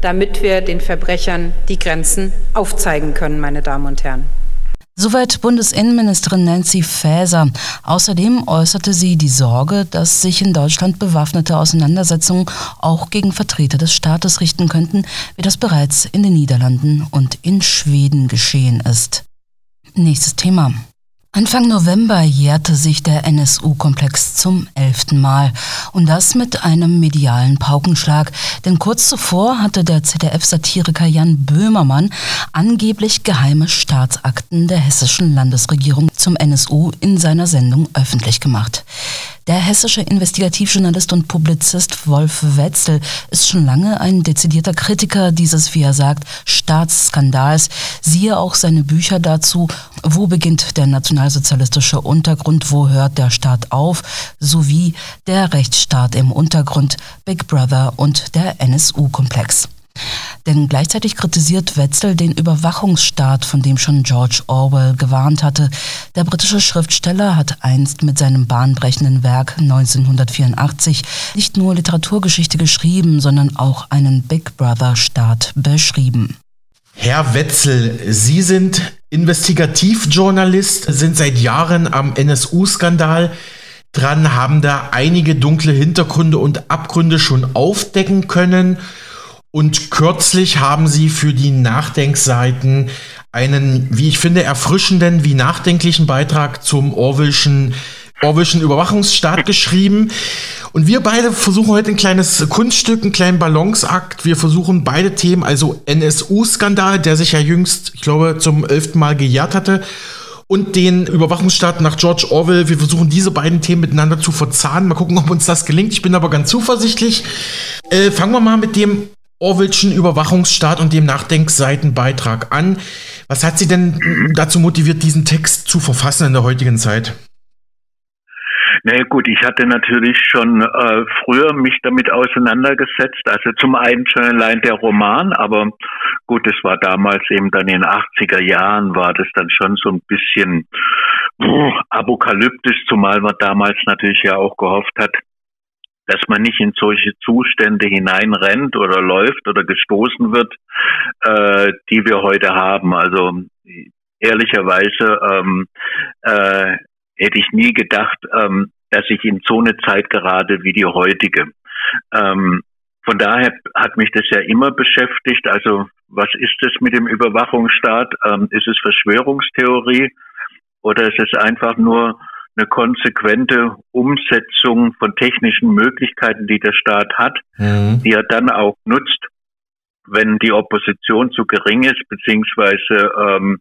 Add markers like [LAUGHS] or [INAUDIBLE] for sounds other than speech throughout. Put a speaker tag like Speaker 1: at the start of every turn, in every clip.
Speaker 1: damit wir den Verbrechern die Grenzen aufzeigen können, meine Damen und Herren.
Speaker 2: Soweit Bundesinnenministerin Nancy Faeser. Außerdem äußerte sie die Sorge, dass sich in Deutschland bewaffnete Auseinandersetzungen auch gegen Vertreter des Staates richten könnten, wie das bereits in den Niederlanden und in Schweden geschehen ist. Nächstes Thema. Anfang November jährte sich der NSU-Komplex zum elften Mal. Und das mit einem medialen Paukenschlag. Denn kurz zuvor hatte der ZDF-Satiriker Jan Böhmermann angeblich geheime Staatsakten der hessischen Landesregierung zum NSU in seiner Sendung öffentlich gemacht. Der hessische Investigativjournalist und Publizist Wolf Wetzel ist schon lange ein dezidierter Kritiker dieses, wie er sagt, Staatsskandals. Siehe auch seine Bücher dazu, Wo beginnt der nationalsozialistische Untergrund, wo hört der Staat auf, sowie Der Rechtsstaat im Untergrund, Big Brother und der NSU-Komplex. Denn gleichzeitig kritisiert Wetzel den Überwachungsstaat, von dem schon George Orwell gewarnt hatte. Der britische Schriftsteller hat einst mit seinem bahnbrechenden Werk 1984 nicht nur Literaturgeschichte geschrieben, sondern auch einen Big Brother-Staat beschrieben.
Speaker 3: Herr Wetzel, Sie sind Investigativjournalist, sind seit Jahren am NSU-Skandal dran, haben da einige dunkle Hintergründe und Abgründe schon aufdecken können. Und kürzlich haben sie für die Nachdenkseiten einen, wie ich finde, erfrischenden wie nachdenklichen Beitrag zum Orwellschen, Orwellschen Überwachungsstaat geschrieben. Und wir beide versuchen heute ein kleines Kunststück, einen kleinen Balanceakt. Wir versuchen beide Themen, also NSU-Skandal, der sich ja jüngst, ich glaube, zum elften Mal gejährt hatte, und den Überwachungsstaat nach George Orwell. Wir versuchen diese beiden Themen miteinander zu verzahnen. Mal gucken, ob uns das gelingt. Ich bin aber ganz zuversichtlich. Äh, fangen wir mal mit dem Orwellschen Überwachungsstaat und dem Nachdenkseitenbeitrag an. Was hat Sie denn dazu motiviert, diesen Text zu verfassen in der heutigen Zeit?
Speaker 4: Na naja, gut, ich hatte natürlich schon äh, früher mich damit auseinandergesetzt. Also zum einen schon allein der Roman, aber gut, es war damals eben dann in den 80er Jahren, war das dann schon so ein bisschen puh, apokalyptisch, zumal man damals natürlich ja auch gehofft hat, dass man nicht in solche Zustände hineinrennt oder läuft oder gestoßen wird, äh, die wir heute haben. Also ehrlicherweise ähm, äh, hätte ich nie gedacht, ähm, dass ich in so eine Zeit gerade wie die heutige. Ähm, von daher hat mich das ja immer beschäftigt. Also was ist es mit dem Überwachungsstaat? Ähm, ist es Verschwörungstheorie oder ist es einfach nur eine konsequente Umsetzung von technischen Möglichkeiten, die der Staat hat, mhm. die er dann auch nutzt, wenn die Opposition zu gering ist, beziehungsweise ähm,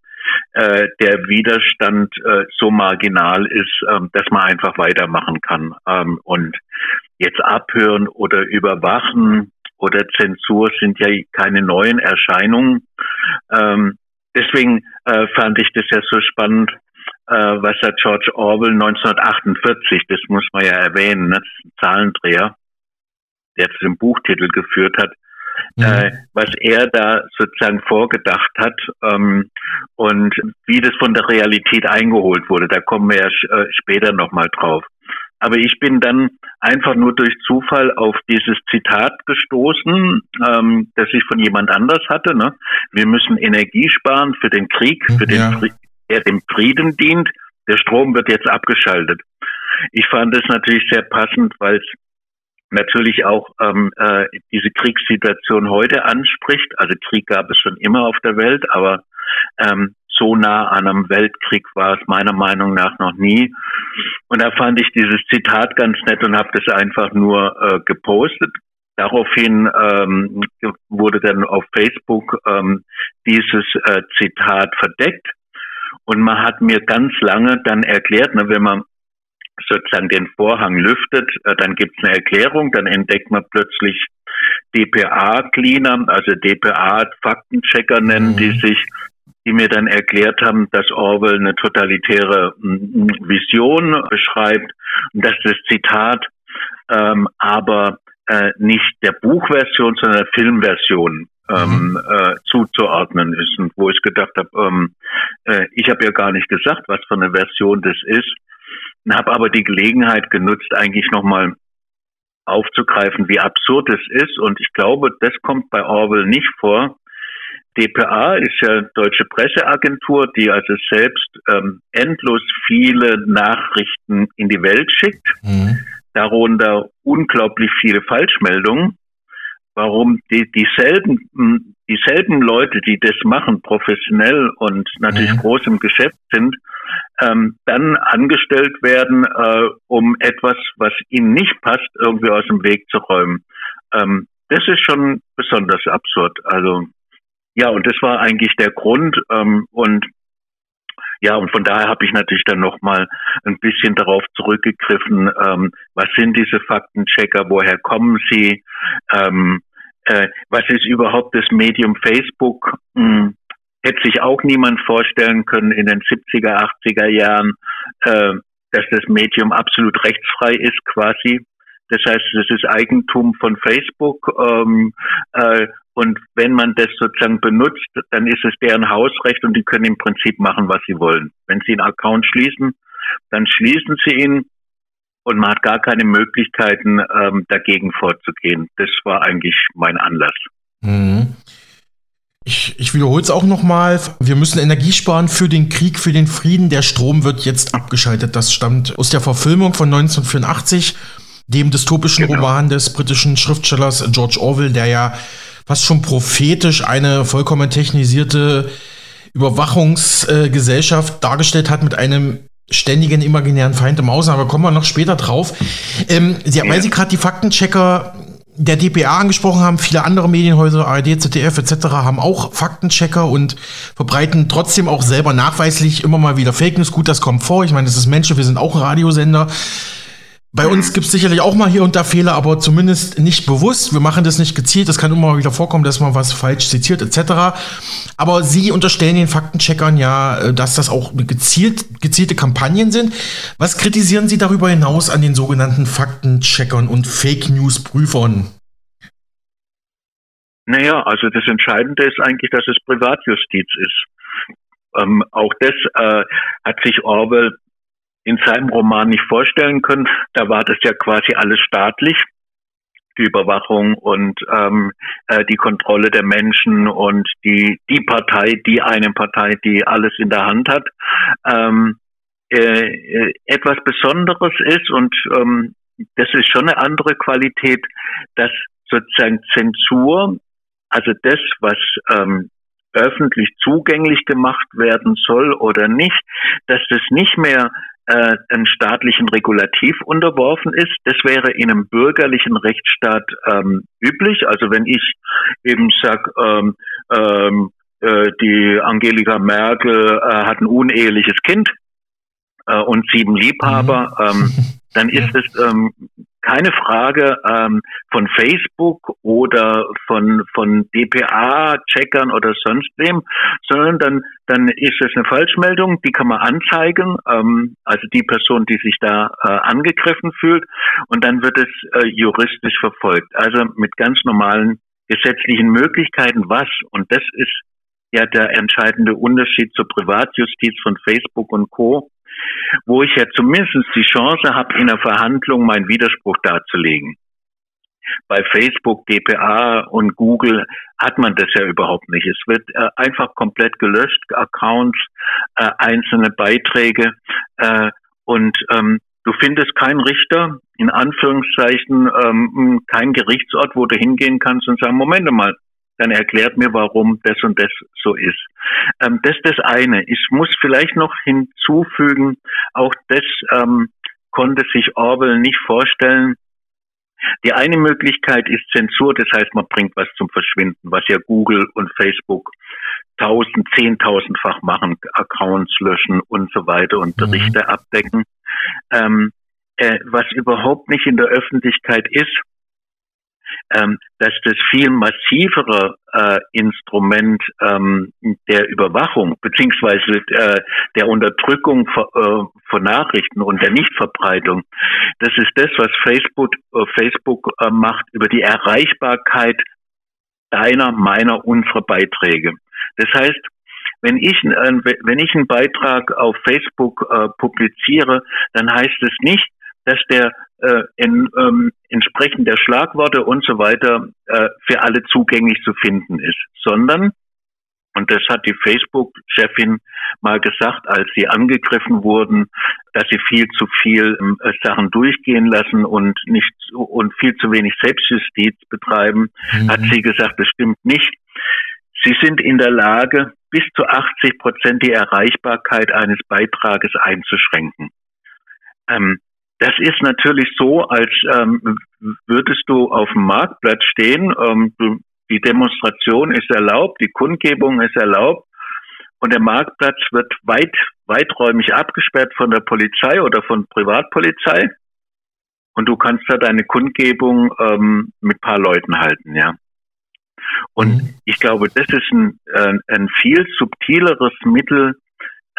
Speaker 4: äh, der Widerstand äh, so marginal ist, ähm, dass man einfach weitermachen kann. Ähm, und jetzt abhören oder überwachen oder Zensur sind ja keine neuen Erscheinungen. Ähm, deswegen äh, fand ich das ja so spannend, äh, was hat George Orwell 1948, das muss man ja erwähnen, ne? das ist ein Zahlendreher, der zu dem Buchtitel geführt hat, mhm. äh, was er da sozusagen vorgedacht hat ähm, und wie das von der Realität eingeholt wurde. Da kommen wir ja äh, später nochmal drauf. Aber ich bin dann einfach nur durch Zufall auf dieses Zitat gestoßen, ähm, das ich von jemand anders hatte. Ne? Wir müssen Energie sparen für den Krieg, für den ja der dem Frieden dient. Der Strom wird jetzt abgeschaltet. Ich fand es natürlich sehr passend, weil es natürlich auch ähm, äh, diese Kriegssituation heute anspricht. Also Krieg gab es schon immer auf der Welt, aber ähm, so nah an einem Weltkrieg war es meiner Meinung nach noch nie. Und da fand ich dieses Zitat ganz nett und habe das einfach nur äh, gepostet. Daraufhin ähm, wurde dann auf Facebook ähm, dieses äh, Zitat verdeckt. Und man hat mir ganz lange dann erklärt, ne, wenn man sozusagen den Vorhang lüftet, äh, dann gibt es eine Erklärung, dann entdeckt man plötzlich DPA-Cleaner, also DPA-Faktenchecker nennen mhm. die sich, die mir dann erklärt haben, dass Orwell eine totalitäre Vision beschreibt und dass das Zitat ähm, aber äh, nicht der Buchversion, sondern der Filmversion ähm, mhm. äh, zuzuordnen ist. Und wo ich gedacht habe, ähm, äh, ich habe ja gar nicht gesagt, was für eine Version das ist, habe aber die Gelegenheit genutzt, eigentlich nochmal aufzugreifen, wie absurd es ist. Und ich glaube, das kommt bei Orwell nicht vor. DPA ist ja deutsche Presseagentur, die also selbst ähm, endlos viele Nachrichten in die Welt schickt, mhm. darunter unglaublich viele Falschmeldungen. Warum die, dieselben, dieselben Leute, die das machen, professionell und natürlich mhm. groß im Geschäft sind, ähm, dann angestellt werden, äh, um etwas, was ihnen nicht passt, irgendwie aus dem Weg zu räumen. Ähm, das ist schon besonders absurd. Also ja, und das war eigentlich der Grund. Ähm, und ja, und von daher habe ich natürlich dann nochmal ein bisschen darauf zurückgegriffen, ähm, was sind diese Faktenchecker, woher kommen sie, ähm, äh, was ist überhaupt das Medium Facebook? Hm, hätte sich auch niemand vorstellen können in den 70er, 80er Jahren, äh, dass das Medium absolut rechtsfrei ist quasi. Das heißt, es ist Eigentum von Facebook ähm, äh, und wenn man das sozusagen benutzt, dann ist es deren Hausrecht und die können im Prinzip machen, was sie wollen. Wenn sie einen Account schließen, dann schließen sie ihn und man hat gar keine Möglichkeiten, ähm, dagegen vorzugehen. Das war eigentlich mein Anlass. Mhm.
Speaker 3: Ich, ich wiederhole es auch nochmal. Wir müssen Energie sparen für den Krieg, für den Frieden. Der Strom wird jetzt abgeschaltet. Das stammt aus der Verfilmung von 1984, dem dystopischen genau. Roman des britischen Schriftstellers George Orwell, der ja fast schon prophetisch eine vollkommen technisierte Überwachungsgesellschaft äh, dargestellt hat mit einem ständigen imaginären Feind im Außen, aber kommen wir noch später drauf. Ähm, Sie, weil Sie gerade die Faktenchecker der DPA angesprochen haben, viele andere Medienhäuser, ARD, ZDF etc. haben auch Faktenchecker und verbreiten trotzdem auch selber nachweislich immer mal wieder Fake News. Gut, das kommt vor. Ich meine, das ist Menschen, wir sind auch ein Radiosender. Bei uns gibt es sicherlich auch mal hier und da Fehler, aber zumindest nicht bewusst. Wir machen das nicht gezielt. Das kann immer wieder vorkommen, dass man was falsch zitiert etc. Aber Sie unterstellen den Faktencheckern ja, äh, dass das auch gezielt, gezielte Kampagnen sind. Was kritisieren Sie darüber hinaus an den sogenannten Faktencheckern und Fake News Prüfern?
Speaker 4: Naja, also das Entscheidende ist eigentlich, dass es Privatjustiz ist. Ähm, auch das äh, hat sich Orwell in seinem Roman nicht vorstellen können. Da war das ja quasi alles staatlich die Überwachung und ähm, äh, die Kontrolle der Menschen und die die Partei, die eine Partei, die alles in der Hand hat, ähm, äh, äh etwas Besonderes ist und ähm, das ist schon eine andere Qualität, dass sozusagen Zensur, also das, was ähm, öffentlich zugänglich gemacht werden soll oder nicht, dass das nicht mehr äh, einem staatlichen Regulativ unterworfen ist. Das wäre in einem bürgerlichen Rechtsstaat ähm, üblich. Also wenn ich eben sag, ähm, ähm, äh, die Angelika Merkel äh, hat ein uneheliches Kind äh, und sieben Liebhaber, mhm. ähm, [LAUGHS] dann ist es ähm, keine Frage ähm, von Facebook oder von von DPA-Checkern oder sonst wem, sondern dann dann ist es eine Falschmeldung, die kann man anzeigen, ähm, also die Person, die sich da äh, angegriffen fühlt, und dann wird es äh, juristisch verfolgt, also mit ganz normalen gesetzlichen Möglichkeiten. Was und das ist ja der entscheidende Unterschied zur Privatjustiz von Facebook und Co wo ich ja zumindest die Chance habe, in der Verhandlung meinen Widerspruch darzulegen. Bei Facebook, DPA und Google hat man das ja überhaupt nicht. Es wird äh, einfach komplett gelöscht, Accounts, äh, einzelne Beiträge äh, und ähm, du findest keinen Richter, in Anführungszeichen, ähm, kein Gerichtsort, wo du hingehen kannst und sagen, Moment mal, dann erklärt mir, warum das und das so ist. Ähm, das ist das eine. Ich muss vielleicht noch hinzufügen, auch das ähm, konnte sich Orwell nicht vorstellen. Die eine Möglichkeit ist Zensur, das heißt, man bringt was zum Verschwinden, was ja Google und Facebook tausend, zehntausendfach machen, Accounts löschen und so weiter und mhm. Berichte mhm. abdecken. Ähm, äh, was überhaupt nicht in der Öffentlichkeit ist, dass das viel massivere äh, Instrument ähm, der Überwachung beziehungsweise äh, der Unterdrückung von, äh, von Nachrichten und der Nichtverbreitung, das ist das, was Facebook, äh, Facebook äh, macht über die Erreichbarkeit deiner, meiner, unserer Beiträge. Das heißt, wenn ich, äh, wenn ich einen Beitrag auf Facebook äh, publiziere, dann heißt es nicht, dass der äh, in, ähm, entsprechend der Schlagworte und so weiter äh, für alle zugänglich zu finden ist, sondern und das hat die Facebook-Chefin mal gesagt, als sie angegriffen wurden, dass sie viel zu viel äh, Sachen durchgehen lassen und nicht und viel zu wenig Selbstjustiz betreiben, mhm. hat sie gesagt, das stimmt nicht. Sie sind in der Lage, bis zu 80 Prozent die Erreichbarkeit eines Beitrages einzuschränken. Ähm, das ist natürlich so, als ähm, würdest du auf dem Marktplatz stehen, ähm, du die Demonstration ist erlaubt, die Kundgebung ist erlaubt und der Marktplatz wird weit, weiträumig abgesperrt von der Polizei oder von Privatpolizei. Und du kannst da deine Kundgebung ähm, mit paar Leuten halten, ja. Und mhm. ich glaube, das ist ein, äh, ein viel subtileres Mittel,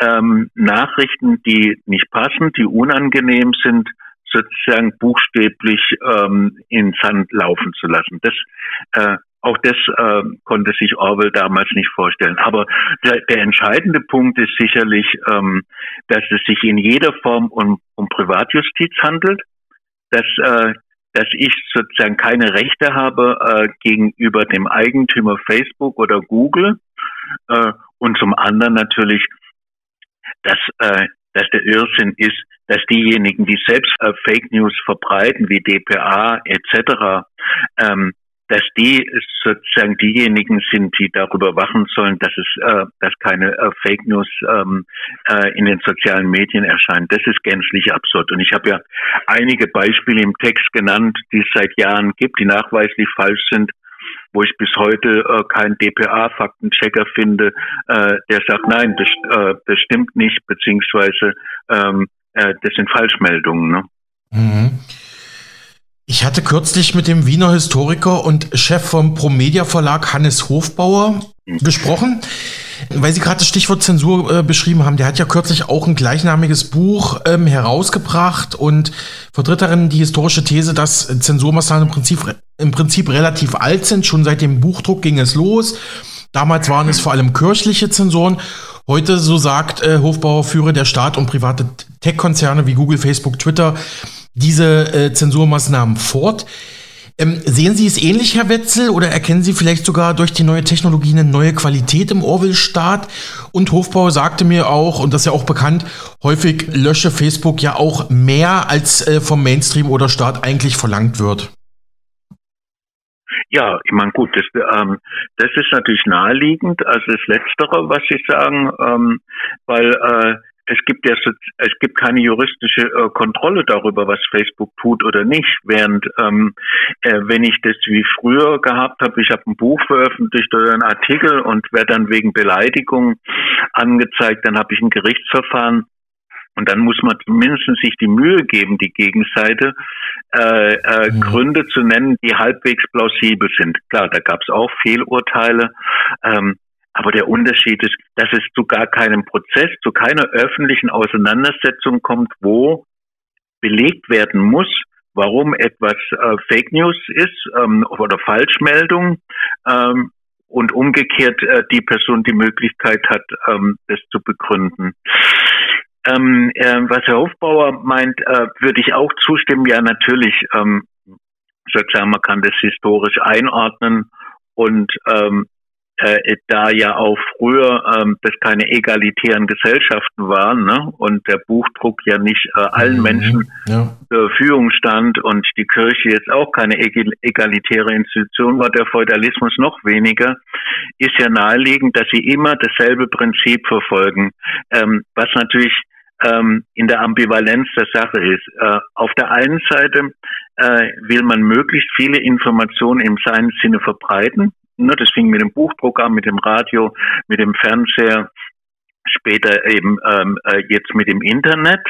Speaker 4: ähm, Nachrichten, die nicht passen, die unangenehm sind, sozusagen buchstäblich ähm, in Sand laufen zu lassen. Das äh, auch das äh, konnte sich Orwell damals nicht vorstellen. Aber der, der entscheidende Punkt ist sicherlich, ähm, dass es sich in jeder Form um, um Privatjustiz handelt, dass, äh, dass ich sozusagen keine Rechte habe äh, gegenüber dem Eigentümer Facebook oder Google äh, und zum anderen natürlich, dass, äh, dass der Irrsinn ist, dass diejenigen, die selbst äh, Fake News verbreiten, wie DPA etc., ähm, dass die sozusagen diejenigen sind, die darüber wachen sollen, dass es, äh, dass keine äh, Fake News ähm, äh, in den sozialen Medien erscheinen. Das ist gänzlich absurd. Und ich habe ja einige Beispiele im Text genannt, die es seit Jahren gibt, die nachweislich falsch sind wo ich bis heute äh, keinen DPA-Faktenchecker finde, äh, der sagt, nein, das, äh, das stimmt nicht, beziehungsweise ähm, äh, das sind Falschmeldungen. Ne? Mhm.
Speaker 3: Ich hatte kürzlich mit dem Wiener Historiker und Chef vom Promedia Verlag Hannes Hofbauer gesprochen, weil Sie gerade das Stichwort Zensur äh, beschrieben haben. Der hat ja kürzlich auch ein gleichnamiges Buch ähm, herausgebracht und vertritt darin die historische These, dass Zensurmaßnahmen im Prinzip, im Prinzip relativ alt sind. Schon seit dem Buchdruck ging es los. Damals waren es vor allem kirchliche Zensoren. Heute, so sagt äh, Hofbauer, führe der Staat und private Tech-Konzerne wie Google, Facebook, Twitter diese äh, Zensurmaßnahmen fort. Ähm, sehen Sie es ähnlich, Herr Wetzel, oder erkennen Sie vielleicht sogar durch die neue Technologie eine neue Qualität im Orwell-Staat? Und Hofbauer sagte mir auch, und das ist ja auch bekannt, häufig lösche Facebook ja auch mehr, als äh, vom Mainstream oder Staat eigentlich verlangt wird.
Speaker 4: Ja, ich meine, gut, das, ähm, das ist natürlich naheliegend, also das Letztere, was Sie sagen, ähm, weil äh, es gibt ja es gibt keine juristische äh, Kontrolle darüber, was Facebook tut oder nicht. Während ähm, äh, wenn ich das wie früher gehabt habe, ich habe ein Buch veröffentlicht oder einen Artikel und werde dann wegen Beleidigung angezeigt, dann habe ich ein Gerichtsverfahren und dann muss man mindestens sich die Mühe geben, die Gegenseite äh, äh, mhm. Gründe zu nennen, die halbwegs plausibel sind. Klar, da gab es auch Fehlurteile. Ähm, aber der Unterschied ist, dass es zu gar keinem Prozess, zu keiner öffentlichen Auseinandersetzung kommt, wo belegt werden muss, warum etwas äh, Fake News ist ähm, oder Falschmeldung ähm, und umgekehrt äh, die Person die Möglichkeit hat, ähm, das zu begründen. Ähm, äh, was Herr Hofbauer meint, äh, würde ich auch zustimmen. Ja, natürlich, ähm, sozusagen, man kann das historisch einordnen und ähm, äh, da ja auch früher ähm, das keine egalitären Gesellschaften waren ne? und der Buchdruck ja nicht äh, allen mhm, Menschen ja. zur Verfügung stand und die Kirche jetzt auch keine egalitäre Institution war, der Feudalismus noch weniger, ist ja naheliegend, dass sie immer dasselbe Prinzip verfolgen, ähm, was natürlich ähm, in der Ambivalenz der Sache ist. Äh, auf der einen Seite äh, will man möglichst viele Informationen im seinen Sinne verbreiten, Ne, das fing mit dem Buchprogramm, mit dem Radio, mit dem Fernseher, später eben ähm, äh, jetzt mit dem Internet,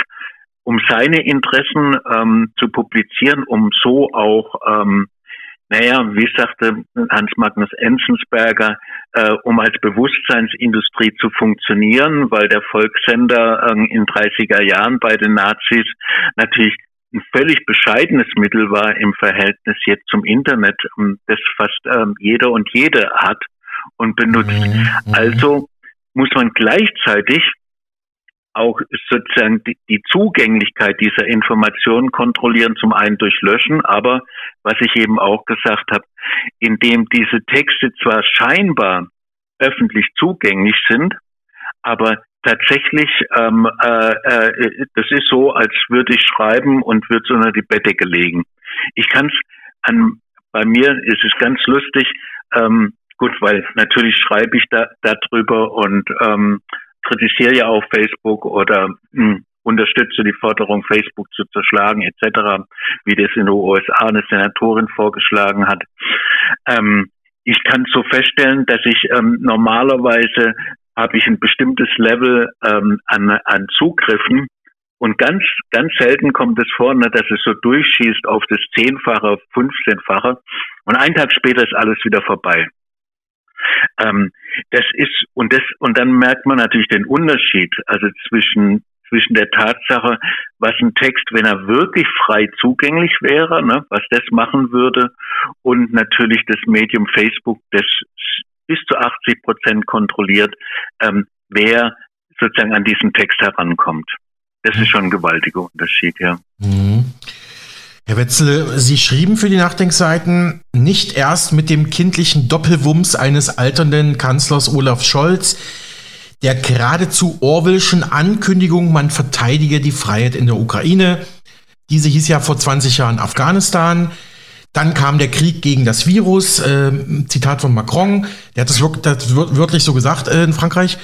Speaker 4: um seine Interessen ähm, zu publizieren, um so auch, ähm, naja, wie sagte Hans Magnus Enzensberger, äh, um als Bewusstseinsindustrie zu funktionieren, weil der Volkssender äh, in 30er Jahren bei den Nazis natürlich ein völlig bescheidenes Mittel war im Verhältnis jetzt zum Internet, ähm, das fast ähm, jeder und jede hat und benutzt. Mhm, mhm. Also muss man gleichzeitig auch sozusagen die, Zugänglichkeit dieser Informationen kontrollieren, zum einen durch Löschen, aber was ich eben auch gesagt habe, indem diese Texte zwar scheinbar öffentlich zugänglich sind, aber tatsächlich, ähm, äh, äh, das ist so, als würde ich schreiben und würde es unter die Bettdecke legen. Ich kann es an, bei mir ist es ganz lustig, ähm, gut, weil natürlich schreibe ich da darüber und ähm, kritisiere ja auch Facebook oder mh, hm, unterstütze die Forderung, Facebook zu zerschlagen etc., wie das in den USA eine Senatorin vorgeschlagen hat. Ähm, ich kann so feststellen, dass ich ähm, normalerweise habe ich ein bestimmtes Level ähm, an, an Zugriffen und ganz, ganz selten kommt es vor, ne, dass es so durchschießt auf das Zehnfache, Fünfzehnfache und einen Tag später ist alles wieder vorbei. Ähm, das ist, und das, und dann merkt man natürlich den Unterschied, also zwischen, zwischen der Tatsache, was ein Text, wenn er wirklich frei zugänglich wäre, ne, was das machen würde, und natürlich das Medium Facebook, das bis zu 80 Prozent kontrolliert, ähm, wer sozusagen an diesen Text herankommt. Das ist schon ein gewaltiger Unterschied, ja. Mhm.
Speaker 3: Herr Wetzel, Sie schrieben für die Nachdenkseiten nicht erst mit dem kindlichen Doppelwumms eines alternden Kanzlers Olaf Scholz, der geradezu Orwellschen Ankündigung, man verteidige die Freiheit in der Ukraine. Diese hieß ja vor 20 Jahren Afghanistan. Dann kam der Krieg gegen das Virus, äh, Zitat von Macron, der hat das, das wörtlich so gesagt äh, in Frankreich.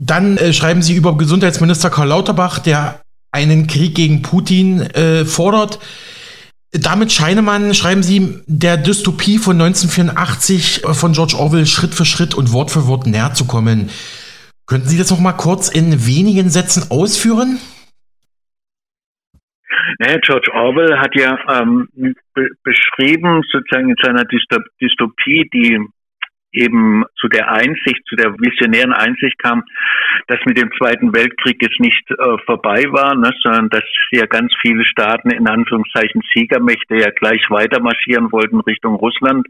Speaker 3: Dann äh, schreiben sie über Gesundheitsminister Karl Lauterbach, der einen Krieg gegen Putin äh, fordert. Damit scheine man, schreiben Sie, der Dystopie von 1984 äh, von George Orwell Schritt für Schritt und Wort für Wort näher zu kommen. Könnten Sie das noch mal kurz in wenigen Sätzen ausführen?
Speaker 4: Naja, George Orwell hat ja ähm, be beschrieben, sozusagen in seiner Dystopie, die eben zu der Einsicht, zu der visionären Einsicht kam, dass mit dem Zweiten Weltkrieg jetzt nicht äh, vorbei war, ne, sondern dass ja ganz viele Staaten in Anführungszeichen Siegermächte ja gleich weiter marschieren wollten Richtung Russland.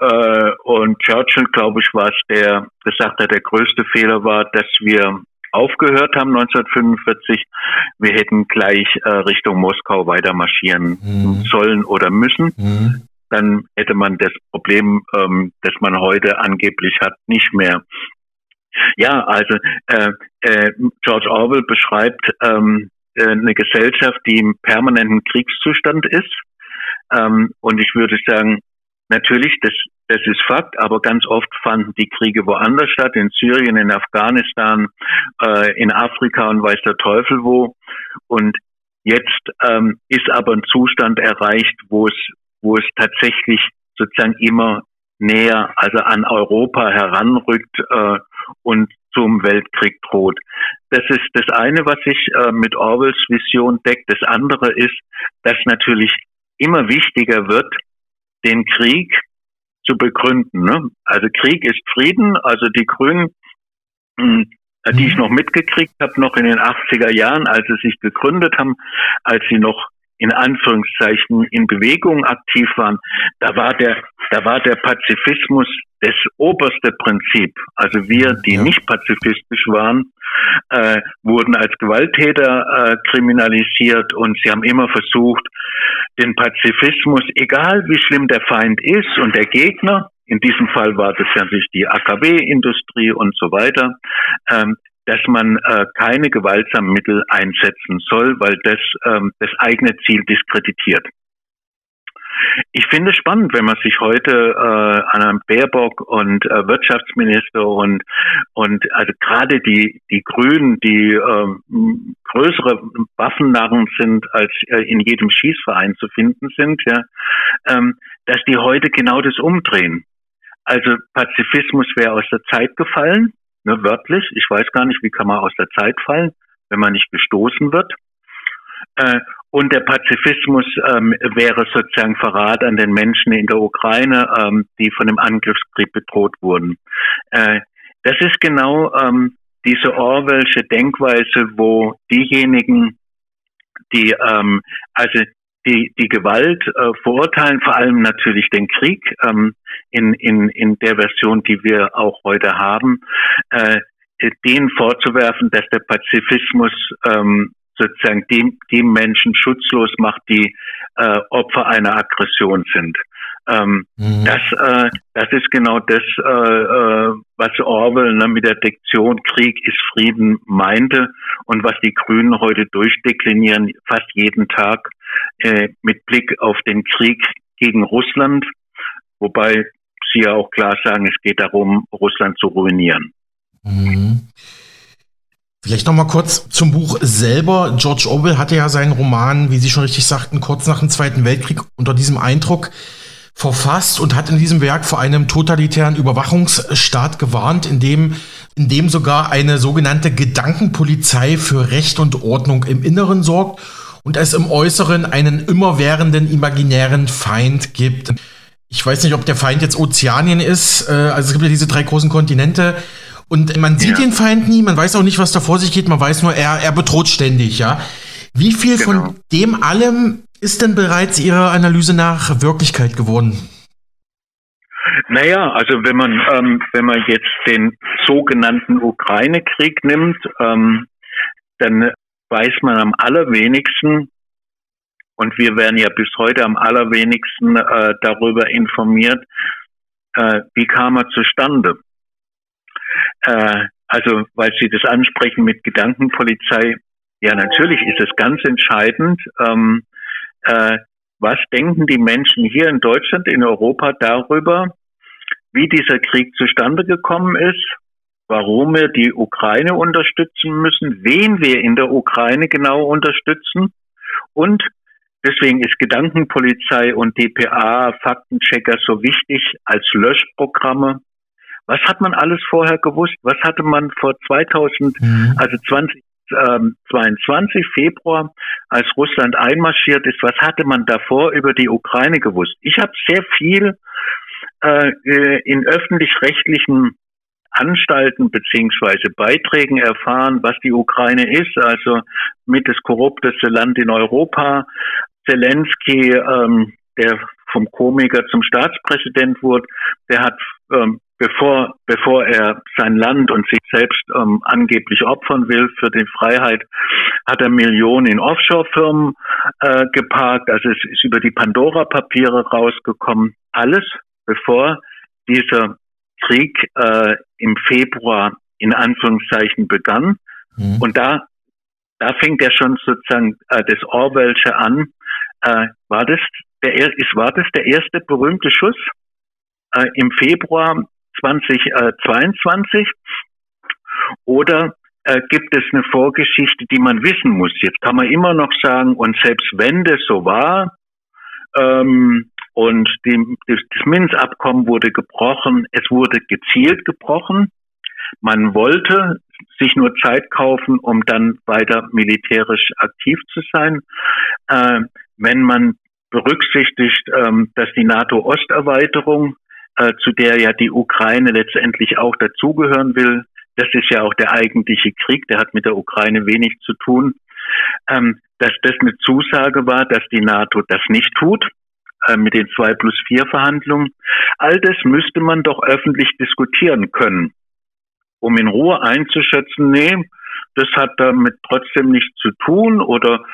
Speaker 4: Äh, und Churchill, glaube ich, war es, der gesagt hat, der größte Fehler war, dass wir aufgehört haben 1945. Wir hätten gleich äh, Richtung Moskau weiter marschieren mhm. sollen oder müssen. Mhm. Dann hätte man das Problem, ähm, das man heute angeblich hat, nicht mehr. Ja, also äh, äh, George Orwell beschreibt ähm, äh, eine Gesellschaft, die im permanenten Kriegszustand ist. Ähm, und ich würde sagen, natürlich, das das ist Fakt, aber ganz oft fanden die Kriege woanders statt, in Syrien, in Afghanistan, äh, in Afrika und weiß der Teufel wo. Und jetzt ähm, ist aber ein Zustand erreicht, wo es, wo es tatsächlich sozusagen immer näher, also an Europa heranrückt äh, und zum Weltkrieg droht. Das ist das eine, was sich äh, mit Orwells Vision deckt. Das andere ist, dass natürlich immer wichtiger wird, den Krieg zu begründen. Ne? Also Krieg ist Frieden, also die Grünen, mh, hm, die ich mhm. noch mitgekriegt habe, noch in den 80er Jahren, als sie sich gegründet haben, als sie noch in Anführungszeichen in Bewegung aktiv waren, da war der, da war der Pazifismus das oberste Prinzip. Also wir, die ja. nicht pazifistisch waren, äh, wurden als Gewalttäter äh, kriminalisiert und sie haben immer versucht, den Pazifismus, egal wie schlimm der Feind ist und der Gegner, in diesem Fall war das ja natürlich die AKW-Industrie und so weiter, ähm, dass man äh, keine gewaltsamen Mittel einsetzen soll, weil das ähm, das eigene Ziel diskreditiert. Ich finde es spannend, wenn man sich heute äh, an einem Baerbock und äh, Wirtschaftsminister und und also gerade die die Grünen, die äh, größere Waffennarren sind als äh, in jedem Schießverein zu finden sind, ja, ähm, dass die heute genau das umdrehen. Also Pazifismus wäre aus der Zeit gefallen, ne, wörtlich. Ich weiß gar nicht, wie kann man aus der Zeit fallen, wenn man nicht gestoßen wird. Äh, und der Pazifismus ähm, wäre sozusagen Verrat an den Menschen in der Ukraine, ähm, die von dem Angriffskrieg bedroht wurden. Äh, das ist genau ähm, diese Orwellsche Denkweise, wo diejenigen, die ähm, also die, die Gewalt äh, verurteilen, vor allem natürlich den Krieg ähm, in, in, in der Version, die wir auch heute haben, äh, denen vorzuwerfen, dass der Pazifismus ähm, sozusagen dem, dem Menschen schutzlos macht, die äh, Opfer einer Aggression sind. Ähm, mhm. das, äh, das ist genau das, äh, äh, was Orwell ne, mit der Dektion Krieg ist Frieden meinte und was die Grünen heute durchdeklinieren, fast jeden Tag äh, mit Blick auf den Krieg gegen Russland, wobei sie ja auch klar sagen, es geht darum, Russland zu ruinieren. Mhm.
Speaker 3: Vielleicht noch mal kurz zum Buch selber. George Orwell hatte ja seinen Roman, wie Sie schon richtig sagten, kurz nach dem Zweiten Weltkrieg unter diesem Eindruck verfasst und hat in diesem Werk vor einem totalitären Überwachungsstaat gewarnt, in dem, in dem sogar eine sogenannte Gedankenpolizei für Recht und Ordnung im Inneren sorgt und es im Äußeren einen immerwährenden imaginären Feind gibt. Ich weiß nicht, ob der Feind jetzt Ozeanien ist. Äh, also es gibt ja diese drei großen Kontinente. Und man sieht ja. den Feind nie, man weiß auch nicht, was da vor sich geht, man weiß nur, er, er bedroht ständig, ja. Wie viel genau. von dem allem ist denn bereits Ihrer Analyse nach Wirklichkeit geworden?
Speaker 4: Naja, also wenn man, ähm, wenn man jetzt den sogenannten Ukraine-Krieg nimmt, ähm, dann weiß man am allerwenigsten, und wir werden ja bis heute am allerwenigsten äh, darüber informiert, äh, wie kam er zustande. Äh, also, weil Sie das ansprechen mit Gedankenpolizei, ja, natürlich ist es ganz entscheidend, ähm, äh, was denken die Menschen hier in Deutschland, in Europa darüber, wie dieser Krieg zustande gekommen ist, warum wir die Ukraine unterstützen müssen, wen wir in der Ukraine genau unterstützen. Und deswegen ist Gedankenpolizei und DPA, Faktenchecker so wichtig als Löschprogramme. Was hat man alles vorher gewusst? Was hatte man vor 2000, mhm. also 20 ähm, 22 Februar, als Russland einmarschiert ist, was hatte man davor über die Ukraine gewusst? Ich habe sehr viel äh, äh, in öffentlich-rechtlichen Anstalten beziehungsweise Beiträgen erfahren, was die Ukraine ist, also mit das korrupteste Land in Europa. Zelensky, ähm, der vom Komiker zum Staatspräsident wurde, der hat ähm, bevor, bevor er sein Land und sich selbst ähm, angeblich opfern will für die Freiheit, hat er Millionen in Offshore-Firmen äh, geparkt. Also es ist über die Pandora-Papiere rausgekommen. Alles bevor dieser Krieg äh, im Februar in Anführungszeichen begann. Mhm. Und da, da fängt ja schon sozusagen äh, das Orwellsche an. Äh, war das der, ist, war das der erste berühmte Schuss? Äh, im Februar 2022? Oder äh, gibt es eine Vorgeschichte, die man wissen muss? Jetzt kann man immer noch sagen, und selbst wenn das so war, ähm, und die, das, das Minsk-Abkommen wurde gebrochen, es wurde gezielt gebrochen. Man wollte sich nur Zeit kaufen, um dann weiter militärisch aktiv zu sein. Äh, wenn man berücksichtigt, ähm, dass die NATO-Osterweiterung äh, zu der ja die Ukraine letztendlich auch dazugehören will. Das ist ja auch der eigentliche Krieg, der hat mit der Ukraine wenig zu tun. Ähm, dass das eine Zusage war, dass die NATO das nicht tut, äh, mit den zwei plus vier Verhandlungen. All das müsste man doch öffentlich diskutieren können, um in Ruhe einzuschätzen, nee, das hat damit trotzdem nichts zu tun oder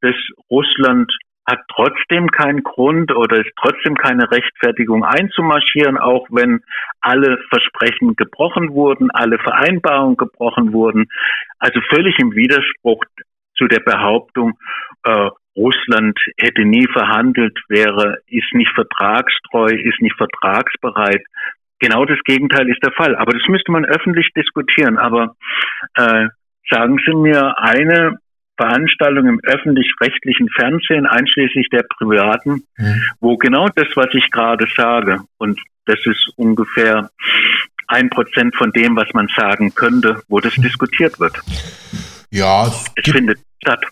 Speaker 4: dass Russland hat trotzdem keinen Grund oder ist trotzdem keine Rechtfertigung einzumarschieren, auch wenn alle Versprechen gebrochen wurden, alle Vereinbarungen gebrochen wurden. Also völlig im Widerspruch zu der Behauptung, äh, Russland hätte nie verhandelt, wäre, ist nicht vertragstreu, ist nicht vertragsbereit. Genau das Gegenteil ist der Fall. Aber das müsste man öffentlich diskutieren. Aber äh, sagen Sie mir eine Veranstaltung im öffentlich-rechtlichen Fernsehen, einschließlich der privaten, mhm. wo genau das, was ich gerade sage, und das ist ungefähr ein Prozent von dem, was man sagen könnte, wo das mhm. diskutiert wird.
Speaker 3: Ja,
Speaker 4: es, es findet statt.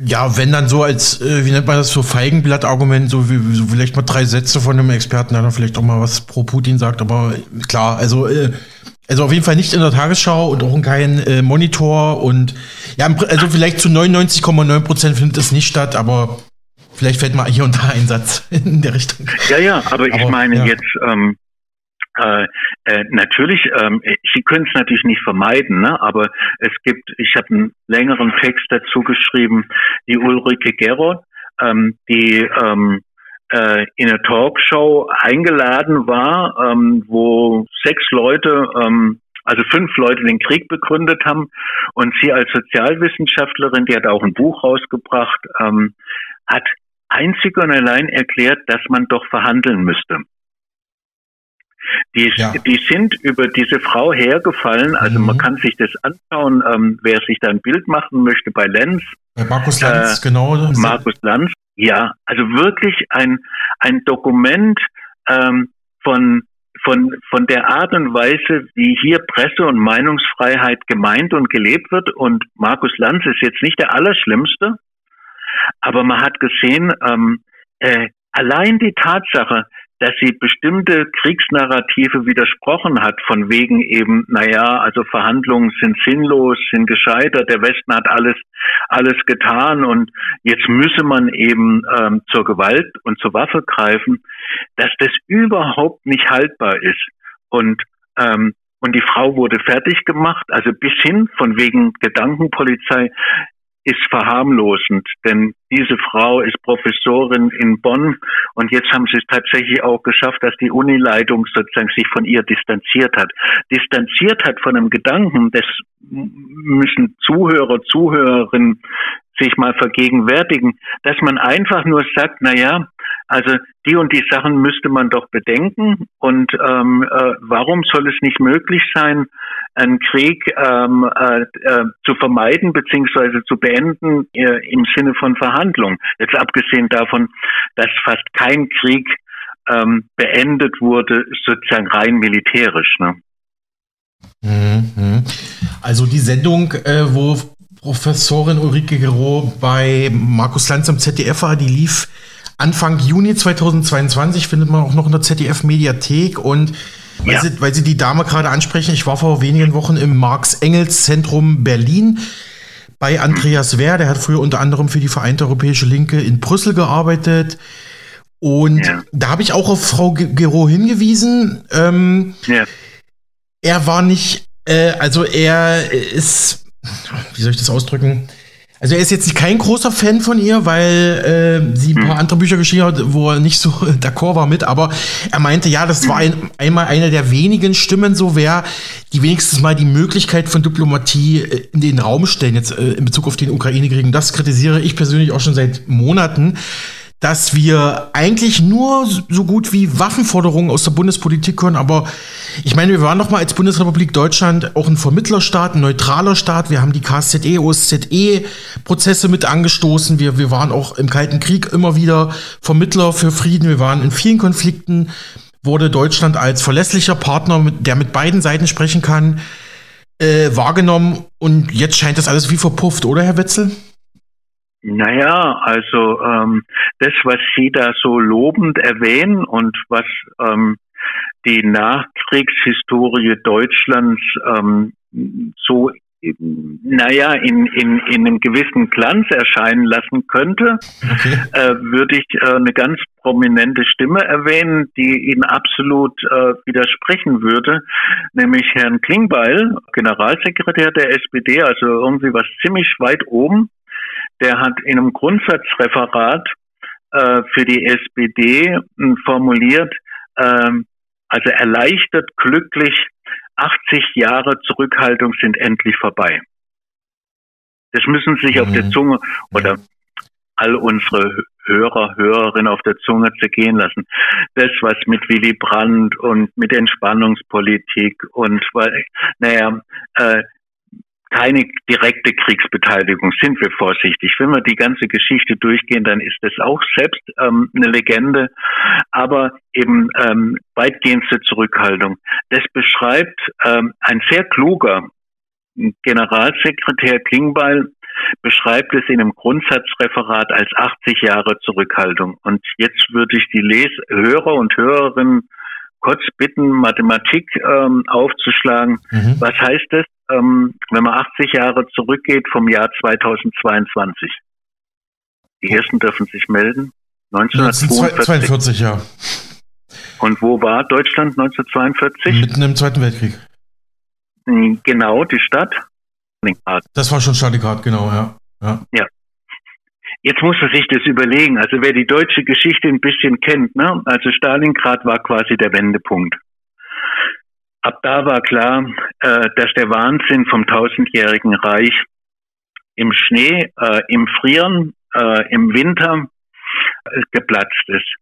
Speaker 3: Ja, wenn dann so als, äh, wie nennt man das, so Feigenblatt-Argument, so wie so vielleicht mal drei Sätze von einem Experten, der dann vielleicht auch mal was pro Putin sagt, aber klar, also äh, also auf jeden Fall nicht in der Tagesschau und auch in keinem äh, Monitor und ja, also vielleicht zu 99,9 Prozent findet es nicht statt, aber vielleicht fällt mal hier und da ein Satz [LAUGHS] in der Richtung.
Speaker 4: Ja, ja, aber, aber ich meine ja. jetzt, ähm, Äh, äh, natürlich, ähm, Sie können es natürlich nicht vermeiden, ne? aber es gibt, ich habe einen längeren Text dazu geschrieben, die Ulrike Gerold, ähm, die ähm, äh, in eine Talkshow eingeladen war, ähm, wo sechs Leute, ähm, also fünf Leute den Krieg begründet haben und sie als Sozialwissenschaftlerin, die hat auch ein Buch rausgebracht, ähm, hat einzig und allein erklärt, dass man doch verhandeln müsste. Die, ja. die sind über diese Frau hergefallen. Also mhm. man kann sich das anschauen, ähm, wer sich da ein Bild machen möchte bei Lenz.
Speaker 3: Bei Markus Lanz,
Speaker 4: äh, genau. Markus Lanz, ja. Also wirklich ein, ein Dokument ähm, von, von, von der Art und Weise, wie hier Presse- und Meinungsfreiheit gemeint und gelebt wird. Und Markus Lanz ist jetzt nicht der Allerschlimmste, aber man hat gesehen, ähm, äh, allein die Tatsache, dass sie bestimmte Kriegsnarrative widersprochen hat, von wegen eben, naja, also Verhandlungen sind sinnlos, sind gescheitert, der Westen hat alles, alles getan und jetzt müsse man eben ähm, zur Gewalt und zur Waffe greifen, dass das überhaupt nicht haltbar ist. Und ähm, und die Frau wurde fertig gemacht, also bis hin von wegen Gedankenpolizei ist verharmlosend, denn diese Frau ist Professorin in Bonn und jetzt haben sie es tatsächlich auch geschafft, dass die Unileitung sozusagen sich von ihr distanziert hat. Distanziert hat von einem Gedanken, das müssen Zuhörer, Zuhörerinnen sich mal vergegenwärtigen, dass man einfach nur sagt, na ja, also die und die Sachen müsste man doch bedenken und ähm, äh, warum soll es nicht möglich sein, einen Krieg ähm, äh, äh, zu vermeiden beziehungsweise zu beenden äh, im Sinne von Verhandlungen. Jetzt abgesehen davon, dass fast kein Krieg ähm, beendet wurde, sozusagen rein militärisch. Ne?
Speaker 3: Mhm. Also die Sendung, äh, wo Professorin Ulrike Gero bei Markus Lanz am ZDF war, die lief Anfang Juni 2022, findet man auch noch in der ZDF-Mediathek und weil, ja. sie, weil Sie die Dame gerade ansprechen, ich war vor wenigen Wochen im Marx-Engels-Zentrum Berlin bei Andreas Wehr, der hat früher unter anderem für die Vereinte Europäische Linke in Brüssel gearbeitet. Und ja. da habe ich auch auf Frau Gero hingewiesen. Ähm, ja. Er war nicht, äh, also er ist, wie soll ich das ausdrücken? Also er ist jetzt kein großer Fan von ihr, weil äh, sie ein paar hm. andere Bücher geschrieben hat, wo er nicht so [LAUGHS] d'accord war mit, aber er meinte, ja, das war ein, einmal eine der wenigen Stimmen, so wer die wenigstens mal die Möglichkeit von Diplomatie äh, in den Raum stellen, jetzt äh, in Bezug auf den Ukraine-Krieg. Das kritisiere ich persönlich auch schon seit Monaten dass wir eigentlich nur so gut wie Waffenforderungen aus der Bundespolitik hören. Aber ich meine, wir waren doch mal als Bundesrepublik Deutschland auch ein Vermittlerstaat, ein neutraler Staat. Wir haben die KSZE, OSZE-Prozesse mit angestoßen. Wir, wir waren auch im Kalten Krieg immer wieder Vermittler für Frieden. Wir waren in vielen Konflikten, wurde Deutschland als verlässlicher Partner, der mit beiden Seiten sprechen kann, äh, wahrgenommen. Und jetzt scheint das alles wie verpufft, oder, Herr Wetzel?
Speaker 4: Naja, also ähm, das, was Sie da so lobend erwähnen und was ähm, die Nachkriegshistorie Deutschlands ähm, so naja, in, in, in einem gewissen Glanz erscheinen lassen könnte, okay. äh, würde ich äh, eine ganz prominente Stimme erwähnen, die Ihnen absolut äh, widersprechen würde, nämlich Herrn Klingbeil, Generalsekretär der SPD, also irgendwie was ziemlich weit oben der hat in einem Grundsatzreferat äh, für die SPD äh, formuliert, äh, also erleichtert, glücklich, 80 Jahre Zurückhaltung sind endlich vorbei. Das müssen sich mhm. auf der mhm. Zunge oder all unsere Hörer, Hörerinnen auf der Zunge zergehen lassen. Das, was mit Willy Brandt und mit Entspannungspolitik und naja, äh, keine direkte Kriegsbeteiligung, sind wir vorsichtig. Wenn wir die ganze Geschichte durchgehen, dann ist das auch selbst ähm, eine Legende, aber eben ähm, weitgehendste Zurückhaltung. Das beschreibt ähm, ein sehr kluger Generalsekretär Klingbeil, beschreibt es in einem Grundsatzreferat als 80 Jahre Zurückhaltung. Und jetzt würde ich die Les Hörer und Hörerinnen kurz bitten, Mathematik ähm, aufzuschlagen. Mhm. Was heißt das? ähm, wenn man 80 Jahre zurückgeht vom Jahr 2022. Die ersten dürfen sich melden. 1942.
Speaker 3: 42, ja.
Speaker 4: Und wo war Deutschland 1942?
Speaker 3: Mitten im Zweiten Weltkrieg.
Speaker 4: Genau, die Stadt.
Speaker 3: Das war schon Stalingrad, genau, ja.
Speaker 4: ja. Ja. Jetzt muss man sich das überlegen. Also wer die deutsche Geschichte ein bisschen kennt, ne? Also Stalingrad war quasi der Wendepunkt. Ab da war klar, äh, dass der Wahnsinn vom tausendjährigen Reich im Schnee, äh, im Frieren, äh, im Winter äh, geplatzt ist.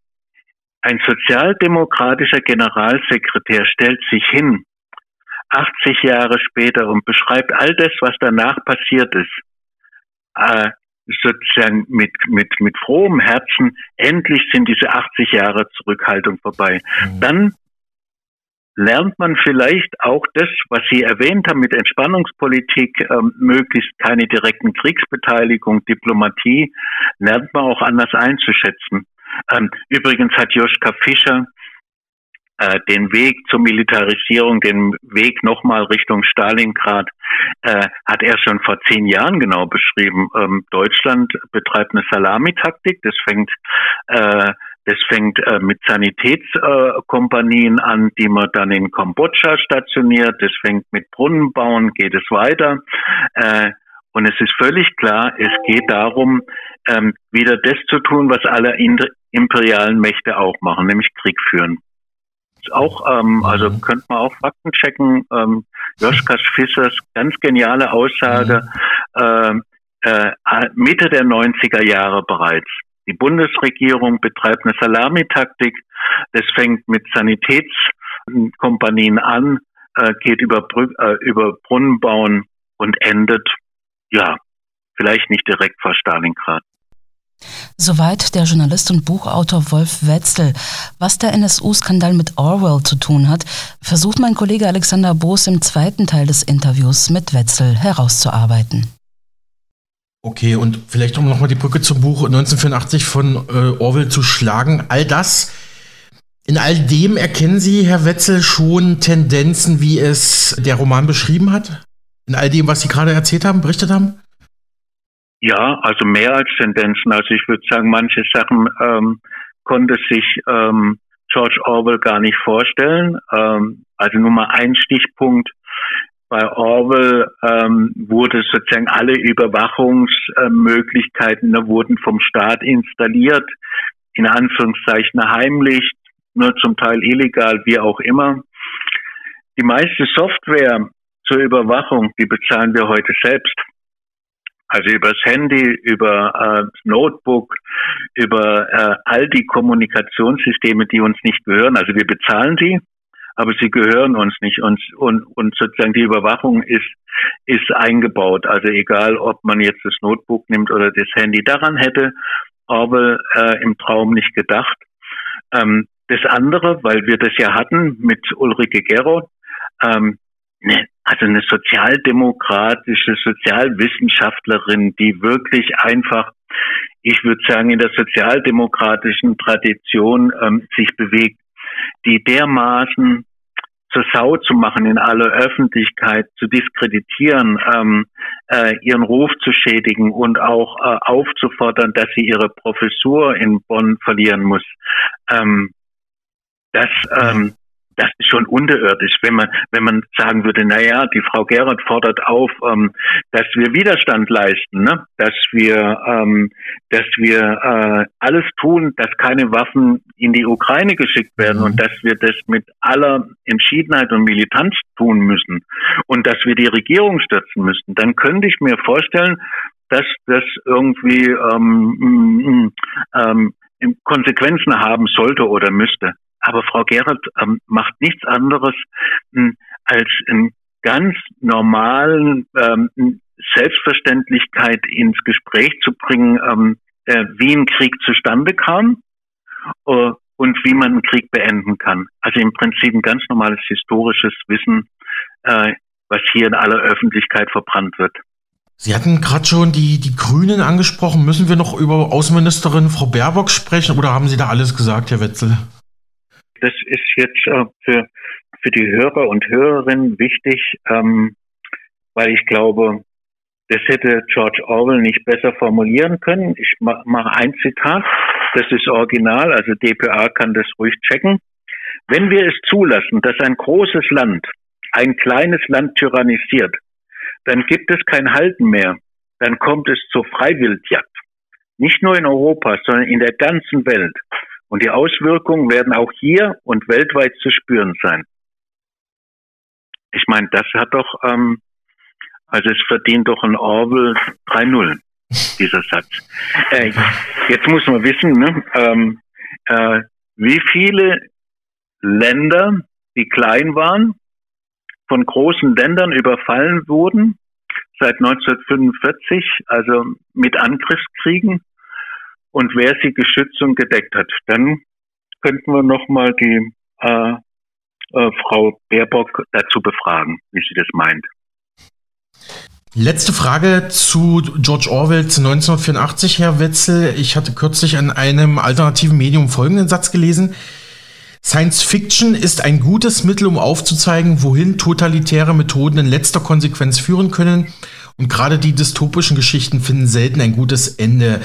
Speaker 4: Ein sozialdemokratischer Generalsekretär stellt sich hin, 80 Jahre später, und beschreibt all das, was danach passiert ist. Äh, sozusagen mit, mit, mit frohem Herzen, endlich sind diese 80 Jahre Zurückhaltung vorbei. Mhm. Dann lernt man vielleicht auch das, was Sie erwähnt haben mit Entspannungspolitik, ähm, möglichst keine direkten Kriegsbeteiligung, Diplomatie, lernt man auch anders einzuschätzen. Ähm, übrigens hat Joschka Fischer äh, den Weg zur Militarisierung, den Weg nochmal Richtung Stalingrad, äh, hat er schon vor zehn Jahren genau beschrieben. Ähm, Deutschland betreibt eine Salamitaktik, das fängt äh, das fängt äh, mit Sanitätskompanien äh, an, die man dann in Kambodscha stationiert. Das fängt mit Brunnenbauen, geht es weiter. Äh, und es ist völlig klar, es geht darum, ähm, wieder das zu tun, was alle imperialen Mächte auch machen, nämlich Krieg führen. Auch, ähm, also mhm. könnte man auch Fakten checken. Ähm, Joschkas Fissers ganz geniale Aussage, mhm. äh, äh, Mitte der 90er Jahre bereits. Die Bundesregierung betreibt eine Salamitaktik. Das fängt mit Sanitätskompanien an, äh, geht über, Brü äh, über Brunnenbauen und endet, ja, vielleicht nicht direkt vor Stalingrad.
Speaker 2: Soweit der Journalist und Buchautor Wolf Wetzel. Was der NSU-Skandal mit Orwell zu tun hat, versucht mein Kollege Alexander Boos im zweiten Teil des Interviews mit Wetzel herauszuarbeiten.
Speaker 3: Okay, und vielleicht um nochmal die Brücke zum Buch 1984 von äh, Orwell zu schlagen. All das, in all dem erkennen Sie, Herr Wetzel, schon Tendenzen, wie es der Roman beschrieben hat? In all dem, was Sie gerade erzählt haben, berichtet haben?
Speaker 4: Ja, also mehr als Tendenzen. Also ich würde sagen, manche Sachen ähm, konnte sich ähm, George Orwell gar nicht vorstellen. Ähm, also nur mal ein Stichpunkt bei Orwell ähm, wurde sozusagen alle Überwachungsmöglichkeiten äh, wurden vom Staat installiert, in Anführungszeichen heimlich, nur zum Teil illegal, wie auch immer. Die meiste Software zur Überwachung, die bezahlen wir heute selbst. Also übers Handy, über äh, Notebook, über äh, all die Kommunikationssysteme, die uns nicht gehören. Also wir bezahlen die aber sie gehören uns nicht und, und, und sozusagen die Überwachung ist, ist eingebaut. Also egal, ob man jetzt das Notebook nimmt oder das Handy, daran hätte Orwell äh, im Traum nicht gedacht. Ähm, das andere, weil wir das ja hatten mit Ulrike Gerold, ähm, ne, also eine sozialdemokratische Sozialwissenschaftlerin, die wirklich einfach, ich würde sagen, in der sozialdemokratischen Tradition ähm, sich bewegt, die dermaßen zur Sau zu machen in aller Öffentlichkeit, zu diskreditieren, ähm, äh, ihren Ruf zu schädigen und auch äh, aufzufordern, dass sie ihre Professur in Bonn verlieren muss. Ähm, das, ähm, das ist schon unterirdisch, wenn man, wenn man sagen würde, na ja, die Frau Gerard fordert auf, ähm, dass wir Widerstand leisten, ne? dass wir, ähm, dass wir äh, alles tun, dass keine Waffen in die Ukraine geschickt werden mhm. und dass wir das mit aller Entschiedenheit und Militanz tun müssen und dass wir die Regierung stürzen müssten, dann könnte ich mir vorstellen, dass das irgendwie ähm, mm, mm, ähm, Konsequenzen haben sollte oder müsste. Aber Frau Gerard ähm, macht nichts anderes, ähm, als in ganz normalen ähm, Selbstverständlichkeit ins Gespräch zu bringen, ähm, äh, wie ein Krieg zustande kam äh, und wie man einen Krieg beenden kann. Also im Prinzip ein ganz normales historisches Wissen, äh, was hier in aller Öffentlichkeit verbrannt wird.
Speaker 3: Sie hatten gerade schon die, die Grünen angesprochen. Müssen wir noch über Außenministerin Frau Baerbock sprechen oder haben Sie da alles gesagt, Herr Wetzel?
Speaker 4: Das ist jetzt äh, für, für die Hörer und Hörerinnen wichtig, ähm, weil ich glaube, das hätte George Orwell nicht besser formulieren können. Ich mache ein Zitat, das ist original, also DPA kann das ruhig checken. Wenn wir es zulassen, dass ein großes Land ein kleines Land tyrannisiert, dann gibt es kein Halten mehr. Dann kommt es zur Freiwildjagd. Nicht nur in Europa, sondern in der ganzen Welt. Und die Auswirkungen werden auch hier und weltweit zu spüren sein. Ich meine, das hat doch, ähm, also es verdient doch ein Orwell 3-0, [LAUGHS] dieser Satz. Äh, jetzt muss man wissen, ne, ähm, äh, wie viele Länder, die klein waren, von großen Ländern überfallen wurden seit 1945, also mit Angriffskriegen und wer sie geschützt und gedeckt hat. Dann könnten wir nochmal die äh, äh, Frau Baerbock dazu befragen, wie sie das meint.
Speaker 3: Letzte Frage zu George Orwells 1984, Herr Wetzel. Ich hatte kürzlich an einem alternativen Medium folgenden Satz gelesen. Science Fiction ist ein gutes Mittel, um aufzuzeigen, wohin totalitäre Methoden in letzter Konsequenz führen können. Und gerade die dystopischen Geschichten finden selten ein gutes Ende.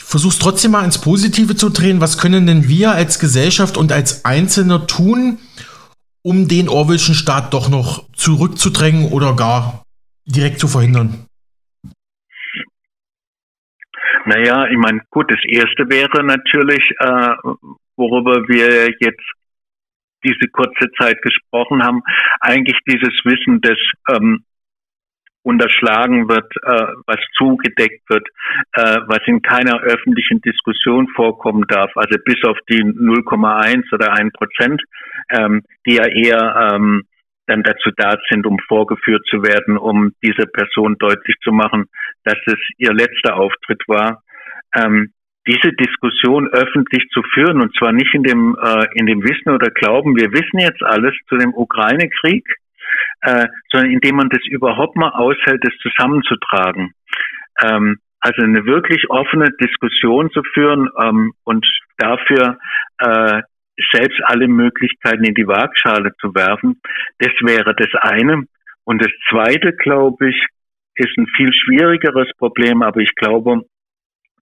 Speaker 3: Ich versuche es trotzdem mal ins Positive zu drehen. Was können denn wir als Gesellschaft und als Einzelne tun, um den Orwellschen Staat doch noch zurückzudrängen oder gar direkt zu verhindern?
Speaker 4: Naja, ich meine, gut, das erste wäre natürlich, äh, worüber wir jetzt diese kurze Zeit gesprochen haben, eigentlich dieses Wissen des ähm, unterschlagen wird, äh, was zugedeckt wird, äh, was in keiner öffentlichen Diskussion vorkommen darf, also bis auf die 0,1 oder 1 Prozent, ähm, die ja eher ähm, dann dazu da sind, um vorgeführt zu werden, um dieser Person deutlich zu machen, dass es ihr letzter Auftritt war. Ähm, diese Diskussion öffentlich zu führen und zwar nicht in dem äh, in dem Wissen oder Glauben, wir wissen jetzt alles zu dem Ukraine-Krieg, äh, sondern indem man das überhaupt mal aushält, das zusammenzutragen. Ähm, also eine wirklich offene Diskussion zu führen ähm, und dafür äh, selbst alle Möglichkeiten in die Waagschale zu werfen, das wäre das eine. Und das zweite, glaube ich, ist ein viel schwierigeres Problem, aber ich glaube,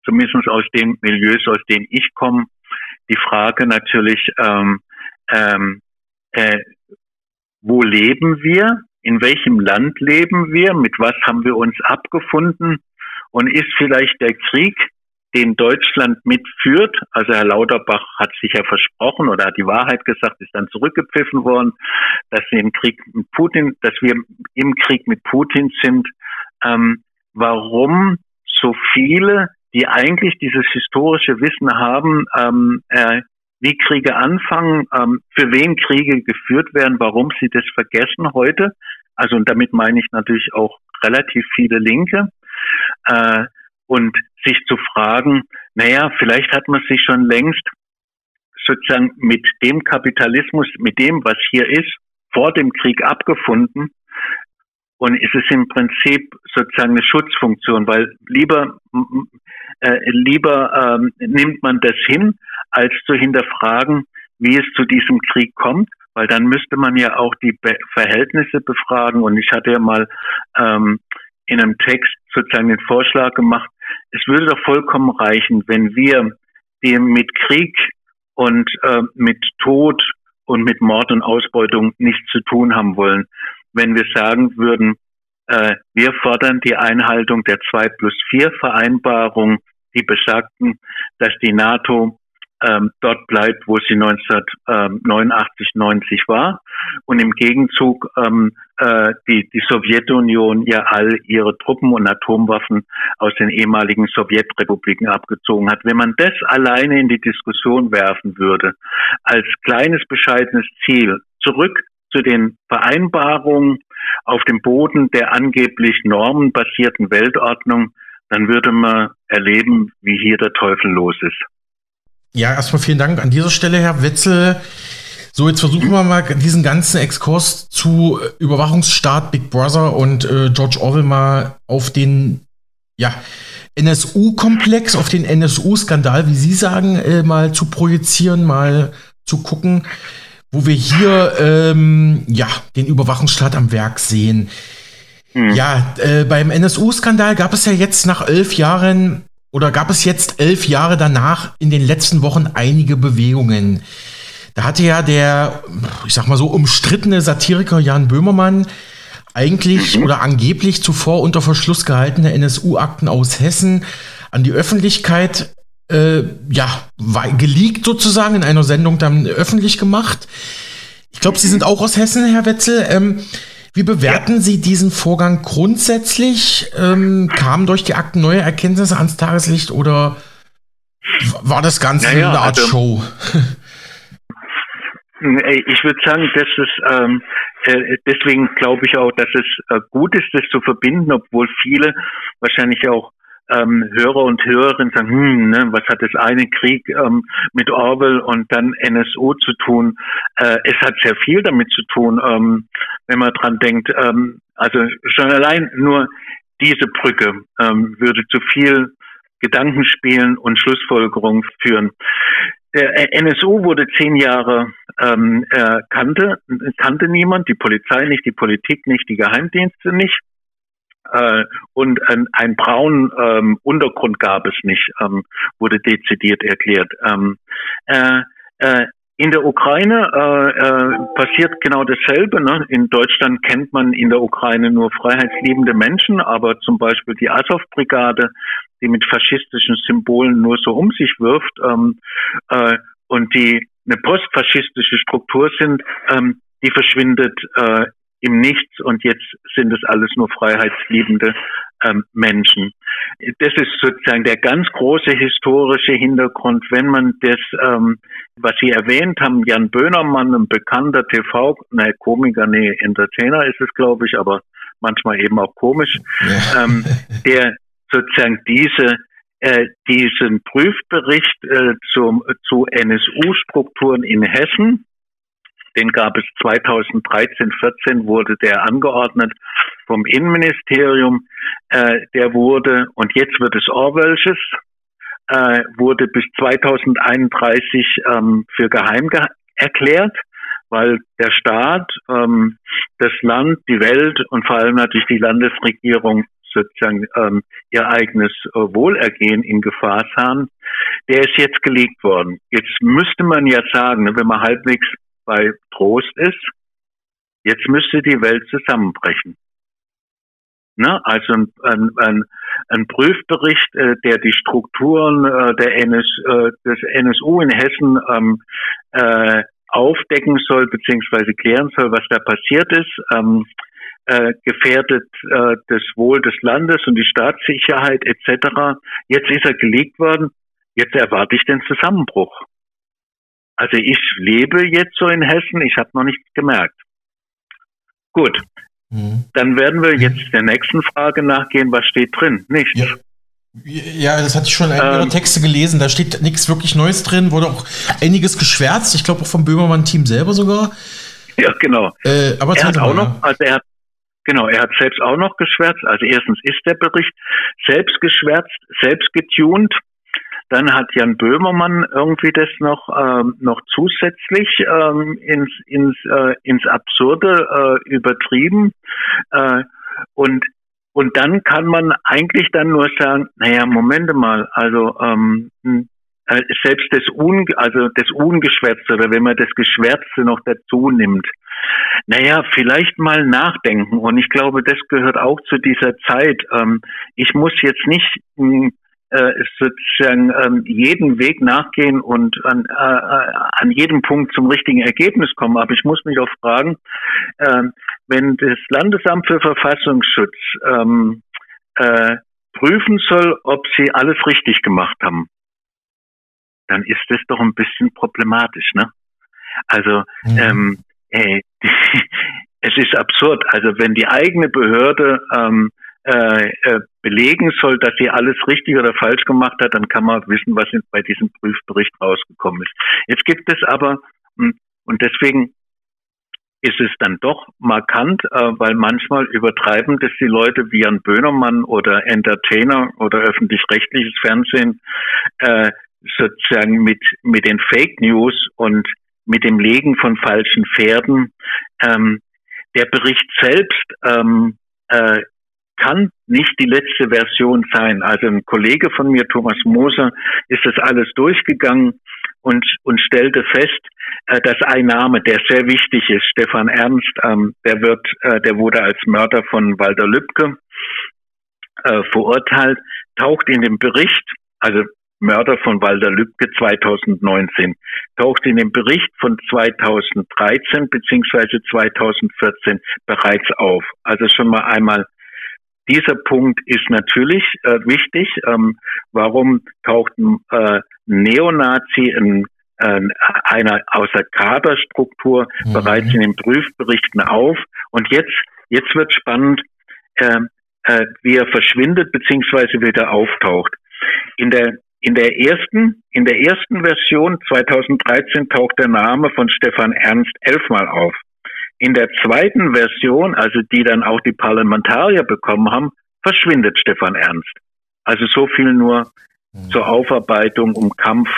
Speaker 4: zumindest aus den Milieus, aus denen ich komme, die Frage natürlich, ähm, ähm, äh, wo leben wir, in welchem Land leben wir, mit was haben wir uns abgefunden? Und ist vielleicht der Krieg, den Deutschland mitführt, also Herr Lauterbach hat sich ja versprochen oder hat die Wahrheit gesagt, ist dann zurückgepfiffen worden, dass wir im Krieg mit Putin, dass wir im Krieg mit Putin sind. Ähm, warum so viele, die eigentlich dieses historische Wissen haben, ähm, äh, wie Kriege anfangen, ähm, für wen Kriege geführt werden, warum sie das vergessen heute. Also und damit meine ich natürlich auch relativ viele Linke. Äh, und sich zu fragen, naja, vielleicht hat man sich schon längst sozusagen mit dem Kapitalismus, mit dem, was hier ist, vor dem Krieg abgefunden. Und es ist im Prinzip sozusagen eine Schutzfunktion, weil lieber, äh, lieber ähm, nimmt man das hin, als zu hinterfragen, wie es zu diesem Krieg kommt, weil dann müsste man ja auch die Be Verhältnisse befragen. Und ich hatte ja mal ähm, in einem Text sozusagen den Vorschlag gemacht, es würde doch vollkommen reichen, wenn wir dem mit Krieg und äh, mit Tod und mit Mord und Ausbeutung nichts zu tun haben wollen, wenn wir sagen würden, wir fordern die Einhaltung der 2 plus 4 Vereinbarung, die besagten, dass die NATO ähm, dort bleibt, wo sie 1989, 90 war und im Gegenzug ähm, äh, die, die Sowjetunion ja all ihre Truppen und Atomwaffen aus den ehemaligen Sowjetrepubliken abgezogen hat. Wenn man das alleine in die Diskussion werfen würde, als kleines bescheidenes Ziel, zurück zu den Vereinbarungen auf dem Boden der angeblich normenbasierten Weltordnung, dann würde man erleben, wie hier der Teufel los ist.
Speaker 3: Ja, erstmal vielen Dank an dieser Stelle, Herr Wetzel. So, jetzt versuchen wir mal diesen ganzen Exkurs zu äh, Überwachungsstaat Big Brother und äh, George Orwell mal auf den ja, NSU-Komplex, auf den NSU-Skandal, wie Sie sagen, äh, mal zu projizieren, mal zu gucken, wo wir hier ähm, ja den Überwachungsstaat am Werk sehen. Hm. Ja, äh, beim NSU-Skandal gab es ja jetzt nach elf Jahren oder gab es jetzt elf Jahre danach in den letzten Wochen einige Bewegungen. Da hatte ja der, ich sag mal so, umstrittene Satiriker Jan Böhmermann eigentlich mhm. oder angeblich zuvor unter Verschluss gehaltene NSU-Akten aus Hessen an die Öffentlichkeit äh, ja, geleakt sozusagen in einer Sendung dann öffentlich gemacht. Ich glaube, Sie sind auch aus Hessen, Herr Wetzel. Ähm, wie bewerten ja. Sie diesen Vorgang grundsätzlich? Ähm, kamen durch die Akten neue Erkenntnisse ans Tageslicht oder war das Ganze naja, eine Art also, Show?
Speaker 4: Ich würde sagen, dass es ähm, äh, deswegen glaube ich auch, dass es äh, gut ist, das zu verbinden, obwohl viele wahrscheinlich auch ähm, Hörer und Hörerinnen sagen, hm, ne, was hat das eine Krieg ähm, mit Orwell und dann NSO zu tun? Äh, es hat sehr viel damit zu tun, ähm, wenn man dran denkt. Ähm, also schon allein nur diese Brücke ähm, würde zu viel Gedankenspielen und Schlussfolgerungen führen. Der NSU wurde zehn Jahre ähm, äh, kannte, kannte niemand, die Polizei nicht, die Politik nicht, die Geheimdienste nicht äh, und ein, ein braunen ähm, Untergrund gab es nicht, ähm, wurde dezidiert erklärt. Ähm, äh, äh, in der Ukraine äh, äh, passiert genau dasselbe. Ne? In Deutschland kennt man in der Ukraine nur freiheitsliebende Menschen, aber zum Beispiel die Azov-Brigade, die mit faschistischen Symbolen nur so um sich wirft ähm, äh, und die eine postfaschistische Struktur sind, ähm, die verschwindet äh, im Nichts und jetzt sind es alles nur freiheitsliebende ähm, Menschen. Das ist sozusagen der ganz große historische Hintergrund, wenn man das, ähm, was Sie erwähnt haben, Jan Böhnermann, ein bekannter TV, ne, Komiker, nee, Entertainer ist es, glaube ich, aber manchmal eben auch komisch, ja. ähm, der sozusagen diese äh, diesen Prüfbericht äh, zum, zu NSU-Strukturen in Hessen den gab es 2013, 14 wurde der angeordnet vom Innenministerium. Äh, der wurde, und jetzt wird es Orwellsches, äh, wurde bis 2031 ähm, für geheim ge erklärt, weil der Staat, ähm, das Land, die Welt und vor allem natürlich die Landesregierung sozusagen ähm, ihr eigenes äh, Wohlergehen in Gefahr sahen, der ist jetzt gelegt worden. Jetzt müsste man ja sagen, ne, wenn man halbwegs bei Trost ist, jetzt müsste die Welt zusammenbrechen. Ne? Also ein, ein, ein, ein Prüfbericht, äh, der die Strukturen äh, der NS, äh, des NSU in Hessen ähm, äh, aufdecken soll, beziehungsweise klären soll, was da passiert ist, ähm, äh, gefährdet äh, das Wohl des Landes und die Staatssicherheit etc. Jetzt ist er gelegt worden, jetzt erwarte ich den Zusammenbruch. Also ich lebe jetzt so in Hessen, ich habe noch nichts gemerkt. Gut, mhm. dann werden wir jetzt der nächsten Frage nachgehen, was steht drin? Nichts.
Speaker 3: Ja. Ja, das hatte ich schon in ähm, Ihrer Texte gelesen. Da steht nichts wirklich Neues drin, wurde auch einiges geschwärzt. Ich glaube auch vom Böhmermann-Team selber sogar.
Speaker 4: Ja, genau. Äh, aber er hat auch noch, also er hat, genau, er hat selbst auch noch geschwärzt. Also erstens ist der Bericht selbst geschwärzt, selbst getuned. Dann hat Jan Böhmermann irgendwie das noch ähm, noch zusätzlich ähm, ins ins äh, ins Absurde äh, übertrieben äh, und und dann kann man eigentlich dann nur sagen, naja, Momente mal, also ähm, hm, äh, selbst das Un also das Ungeschwärzte oder wenn man das Geschwärzte noch dazu nimmt, naja, vielleicht mal nachdenken. Und ich glaube, das gehört auch zu dieser Zeit. Ähm, ich muss jetzt nicht hm, äh, sozusagen ähm, jeden Weg nachgehen und an, äh, an jedem Punkt zum richtigen Ergebnis kommen. Aber ich muss mich auch fragen, äh, wenn das Landesamt für Verfassungsschutz ähm, äh, prüfen soll, ob sie alles richtig gemacht haben, dann ist das doch ein bisschen problematisch, ne? Also mhm. ähm, ey, [LAUGHS] es ist absurd. Also wenn die eigene Behörde ähm, äh, äh, belegen soll, dass sie alles richtig oder falsch gemacht hat, dann kann man wissen, was bei diesem Prüfbericht rausgekommen ist. Jetzt gibt es aber, hm, und deswegen ist es dann doch markant, äh, weil manchmal übertreiben das die Leute wie Jan Böhnermann oder Entertainer oder öffentlich-rechtliches Fernsehen äh, sozusagen mit, mit den Fake News und mit dem Legen von falschen Pferden. Ähm, der Bericht selbst ähm, äh, kann nicht die letzte Version sein. Also ein Kollege von mir, Thomas Moser, ist das alles durchgegangen, und, und stellte fest, äh, dass ein Name, der sehr wichtig ist, Stefan Ernst, ähm, der wird, äh, der wurde als Mörder von Walter Lübcke äh, verurteilt, taucht in dem Bericht, also Mörder von Walter Lübcke 2019, taucht in dem Bericht von 2013 beziehungsweise 2014 bereits auf. Also schon mal einmal dieser Punkt ist natürlich äh, wichtig. Ähm, warum taucht ein äh, Neonazi in äh, einer außer Kaderstruktur mhm. bereits in den Prüfberichten auf? Und jetzt, jetzt wird spannend, äh, äh, wie er verschwindet beziehungsweise wieder auftaucht. In der in der ersten, in der ersten Version 2013 taucht der Name von Stefan Ernst elfmal auf. In der zweiten Version, also die dann auch die Parlamentarier bekommen haben, verschwindet Stefan Ernst. Also so viel nur mhm. zur Aufarbeitung um Kampf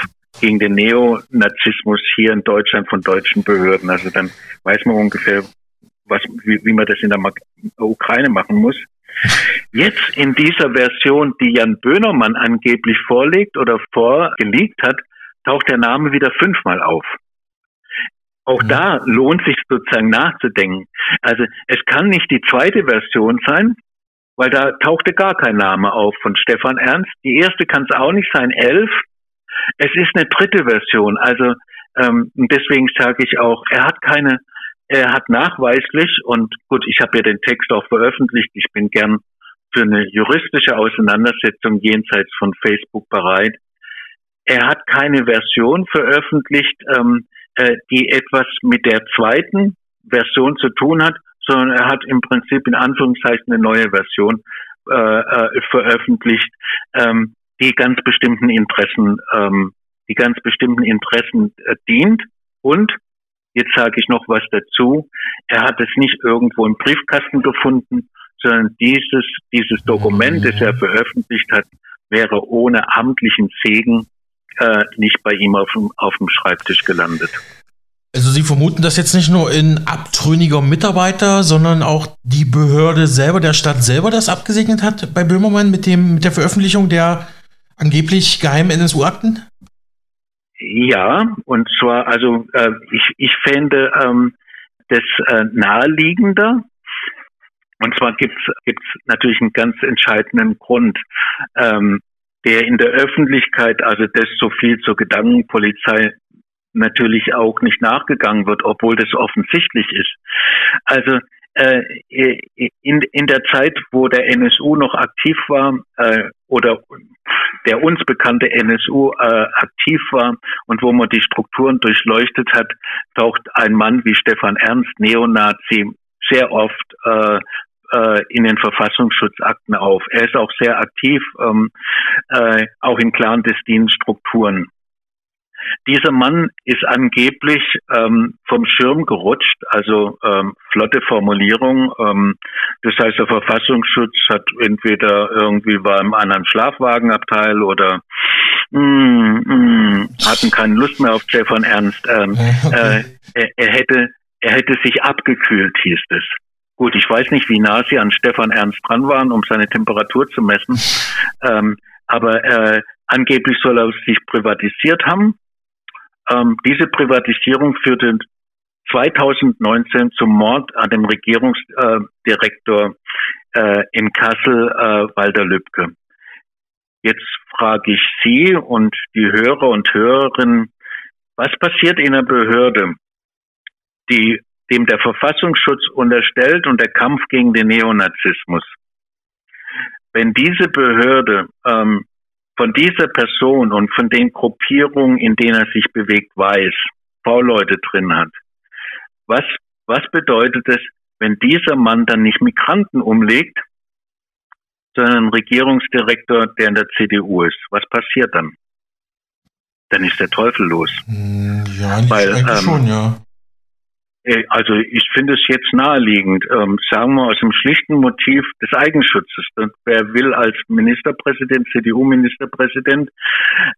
Speaker 4: gegen den Neonazismus hier in Deutschland von deutschen Behörden. Also dann weiß man ungefähr, was, wie, wie man das in der Ukraine machen muss. Jetzt in dieser Version, die Jan Böhnermann angeblich vorlegt oder vorgelegt hat, taucht der Name wieder fünfmal auf. Auch mhm. da lohnt sich sozusagen nachzudenken. Also es kann nicht die zweite Version sein, weil da tauchte gar kein Name auf von Stefan Ernst. Die erste kann es auch nicht sein, elf. Es ist eine dritte Version. Also ähm, deswegen sage ich auch, er hat keine er hat nachweislich, und gut, ich habe ja den Text auch veröffentlicht, ich bin gern für eine juristische Auseinandersetzung jenseits von Facebook bereit. Er hat keine Version veröffentlicht, ähm, äh, die etwas mit der zweiten Version zu tun hat, sondern er hat im Prinzip in Anführungszeichen eine neue Version äh, äh, veröffentlicht, ähm, die ganz bestimmten Interessen, ähm, die ganz bestimmten Interessen äh, dient und Jetzt sage ich noch was dazu. Er hat es nicht irgendwo im Briefkasten gefunden, sondern dieses, dieses Dokument, das er veröffentlicht hat, wäre ohne amtlichen Segen äh, nicht bei ihm auf dem, auf dem Schreibtisch gelandet.
Speaker 3: Also Sie vermuten das jetzt nicht nur in abtrünniger Mitarbeiter, sondern auch die Behörde selber, der Stadt selber das abgesegnet hat bei Böhmermann mit dem mit der Veröffentlichung der angeblich geheimen NSU-Akten?
Speaker 4: Ja, und zwar, also äh, ich, ich fände ähm, das äh, naheliegender. Und zwar gibt's gibt's natürlich einen ganz entscheidenden Grund, ähm, der in der Öffentlichkeit, also das so viel zur Gedankenpolizei natürlich auch nicht nachgegangen wird, obwohl das offensichtlich ist. Also äh, in, in der Zeit, wo der NSU noch aktiv war äh, oder der uns bekannte NSU äh, aktiv war und wo man die Strukturen durchleuchtet hat, taucht ein Mann wie Stefan Ernst, Neonazi, sehr oft äh, äh, in den Verfassungsschutzakten auf. Er ist auch sehr aktiv, ähm, äh, auch in clandestinen Strukturen. Dieser Mann ist angeblich ähm, vom Schirm gerutscht, also ähm, flotte Formulierung. Ähm, das heißt, der Verfassungsschutz hat entweder irgendwie war im anderen Schlafwagenabteil oder mh, mm, mh, mm, hatten keine Lust mehr auf Stefan Ernst. Ähm, [LAUGHS] okay. äh, er, er, hätte er hätte sich abgekühlt, hieß es. Gut, ich weiß nicht, wie nah sie an Stefan Ernst dran waren, um seine Temperatur zu messen. [LAUGHS] Ähm, aber äh, angeblich soll er sich privatisiert haben ähm, diese Privatisierung führte 2019 zum Mord an dem Regierungsdirektor äh, in Kassel, äh, Walter Lübcke. Jetzt frage ich Sie und die Hörer und Hörerinnen, was passiert in einer Behörde, die dem der Verfassungsschutz unterstellt und der Kampf gegen den Neonazismus? Wenn diese Behörde ähm, von dieser Person und von den Gruppierungen, in denen er sich bewegt, weiß, V-Leute drin hat. Was, was bedeutet es, wenn dieser Mann dann nicht Migranten umlegt, sondern Regierungsdirektor, der in der CDU ist? Was passiert dann? Dann ist der Teufel los.
Speaker 3: Hm, ja, Weil, ähm, schon, ja.
Speaker 4: Äh, also ich finde es jetzt naheliegend, ähm, sagen wir aus dem schlichten Motiv des Eigenschutzes. wer will als Ministerpräsident, CDU-Ministerpräsident,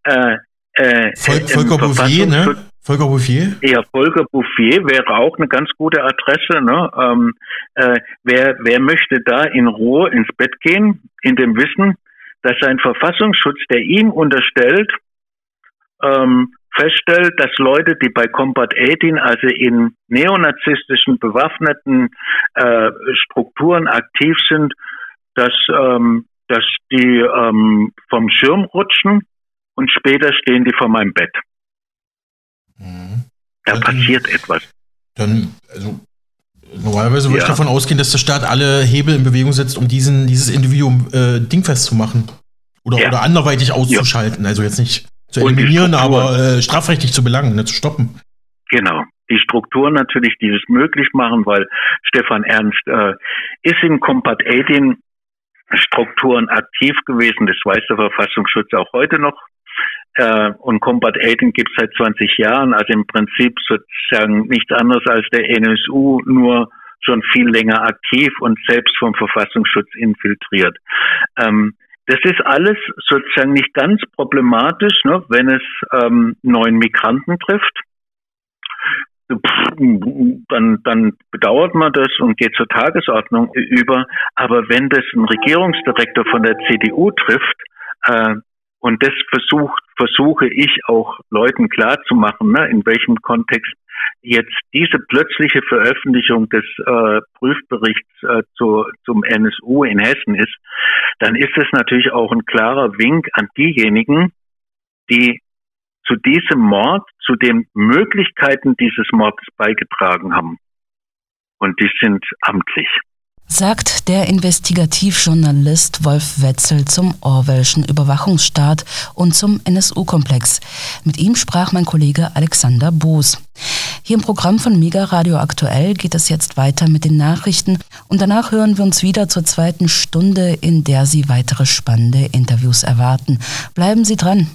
Speaker 4: äh,
Speaker 3: äh, Volker Bouffier, ne? Volker Bouffier?
Speaker 4: Ja, Volker Bouffier wäre auch eine ganz gute Adresse. Ne? Ähm, äh, wer, wer möchte da in Ruhe ins Bett gehen, in dem Wissen, dass sein Verfassungsschutz, der ihm unterstellt, ähm, feststellt, dass Leute, die bei Combat 18, also in neonazistischen bewaffneten äh, Strukturen aktiv sind, dass, ähm, dass die ähm, vom Schirm rutschen und später stehen die vor meinem Bett. Mhm. Da dann, passiert etwas.
Speaker 3: Dann, also normalerweise würde ja. ich davon ausgehen, dass der Staat alle Hebel in Bewegung setzt, um diesen, dieses Individuum äh, dingfest zu machen. Oder, ja. oder anderweitig auszuschalten. Ja. Also jetzt nicht zu eliminieren, aber äh, strafrechtlich zu belangen, ne, zu stoppen.
Speaker 4: Genau. Die Strukturen natürlich, die es möglich machen, weil Stefan Ernst äh, ist in Compat 18 Strukturen aktiv gewesen. Das weiß der Verfassungsschutz auch heute noch. Äh, und Combat 18 gibt es seit 20 Jahren, also im Prinzip sozusagen nichts anderes als der NSU, nur schon viel länger aktiv und selbst vom Verfassungsschutz infiltriert. Ähm, das ist alles sozusagen nicht ganz problematisch, ne, wenn es ähm, neuen Migranten trifft. Dann, dann bedauert man das und geht zur Tagesordnung über. Aber wenn das ein Regierungsdirektor von der CDU trifft, äh, und das versucht, versuche ich auch Leuten klarzumachen, ne, in welchem Kontext jetzt diese plötzliche Veröffentlichung des äh, Prüfberichts äh, zu, zum NSU in Hessen ist, dann ist es natürlich auch ein klarer Wink an diejenigen, die zu diesem Mord, zu den Möglichkeiten dieses Mordes beigetragen haben. Und die sind amtlich
Speaker 2: sagt der Investigativjournalist Wolf Wetzel zum Orwellschen Überwachungsstaat und zum NSU-Komplex. Mit ihm sprach mein Kollege Alexander Boos. Hier im Programm von Mega Radio Aktuell geht es jetzt weiter mit den Nachrichten und danach hören wir uns wieder zur zweiten Stunde, in der Sie weitere spannende Interviews erwarten. Bleiben Sie dran.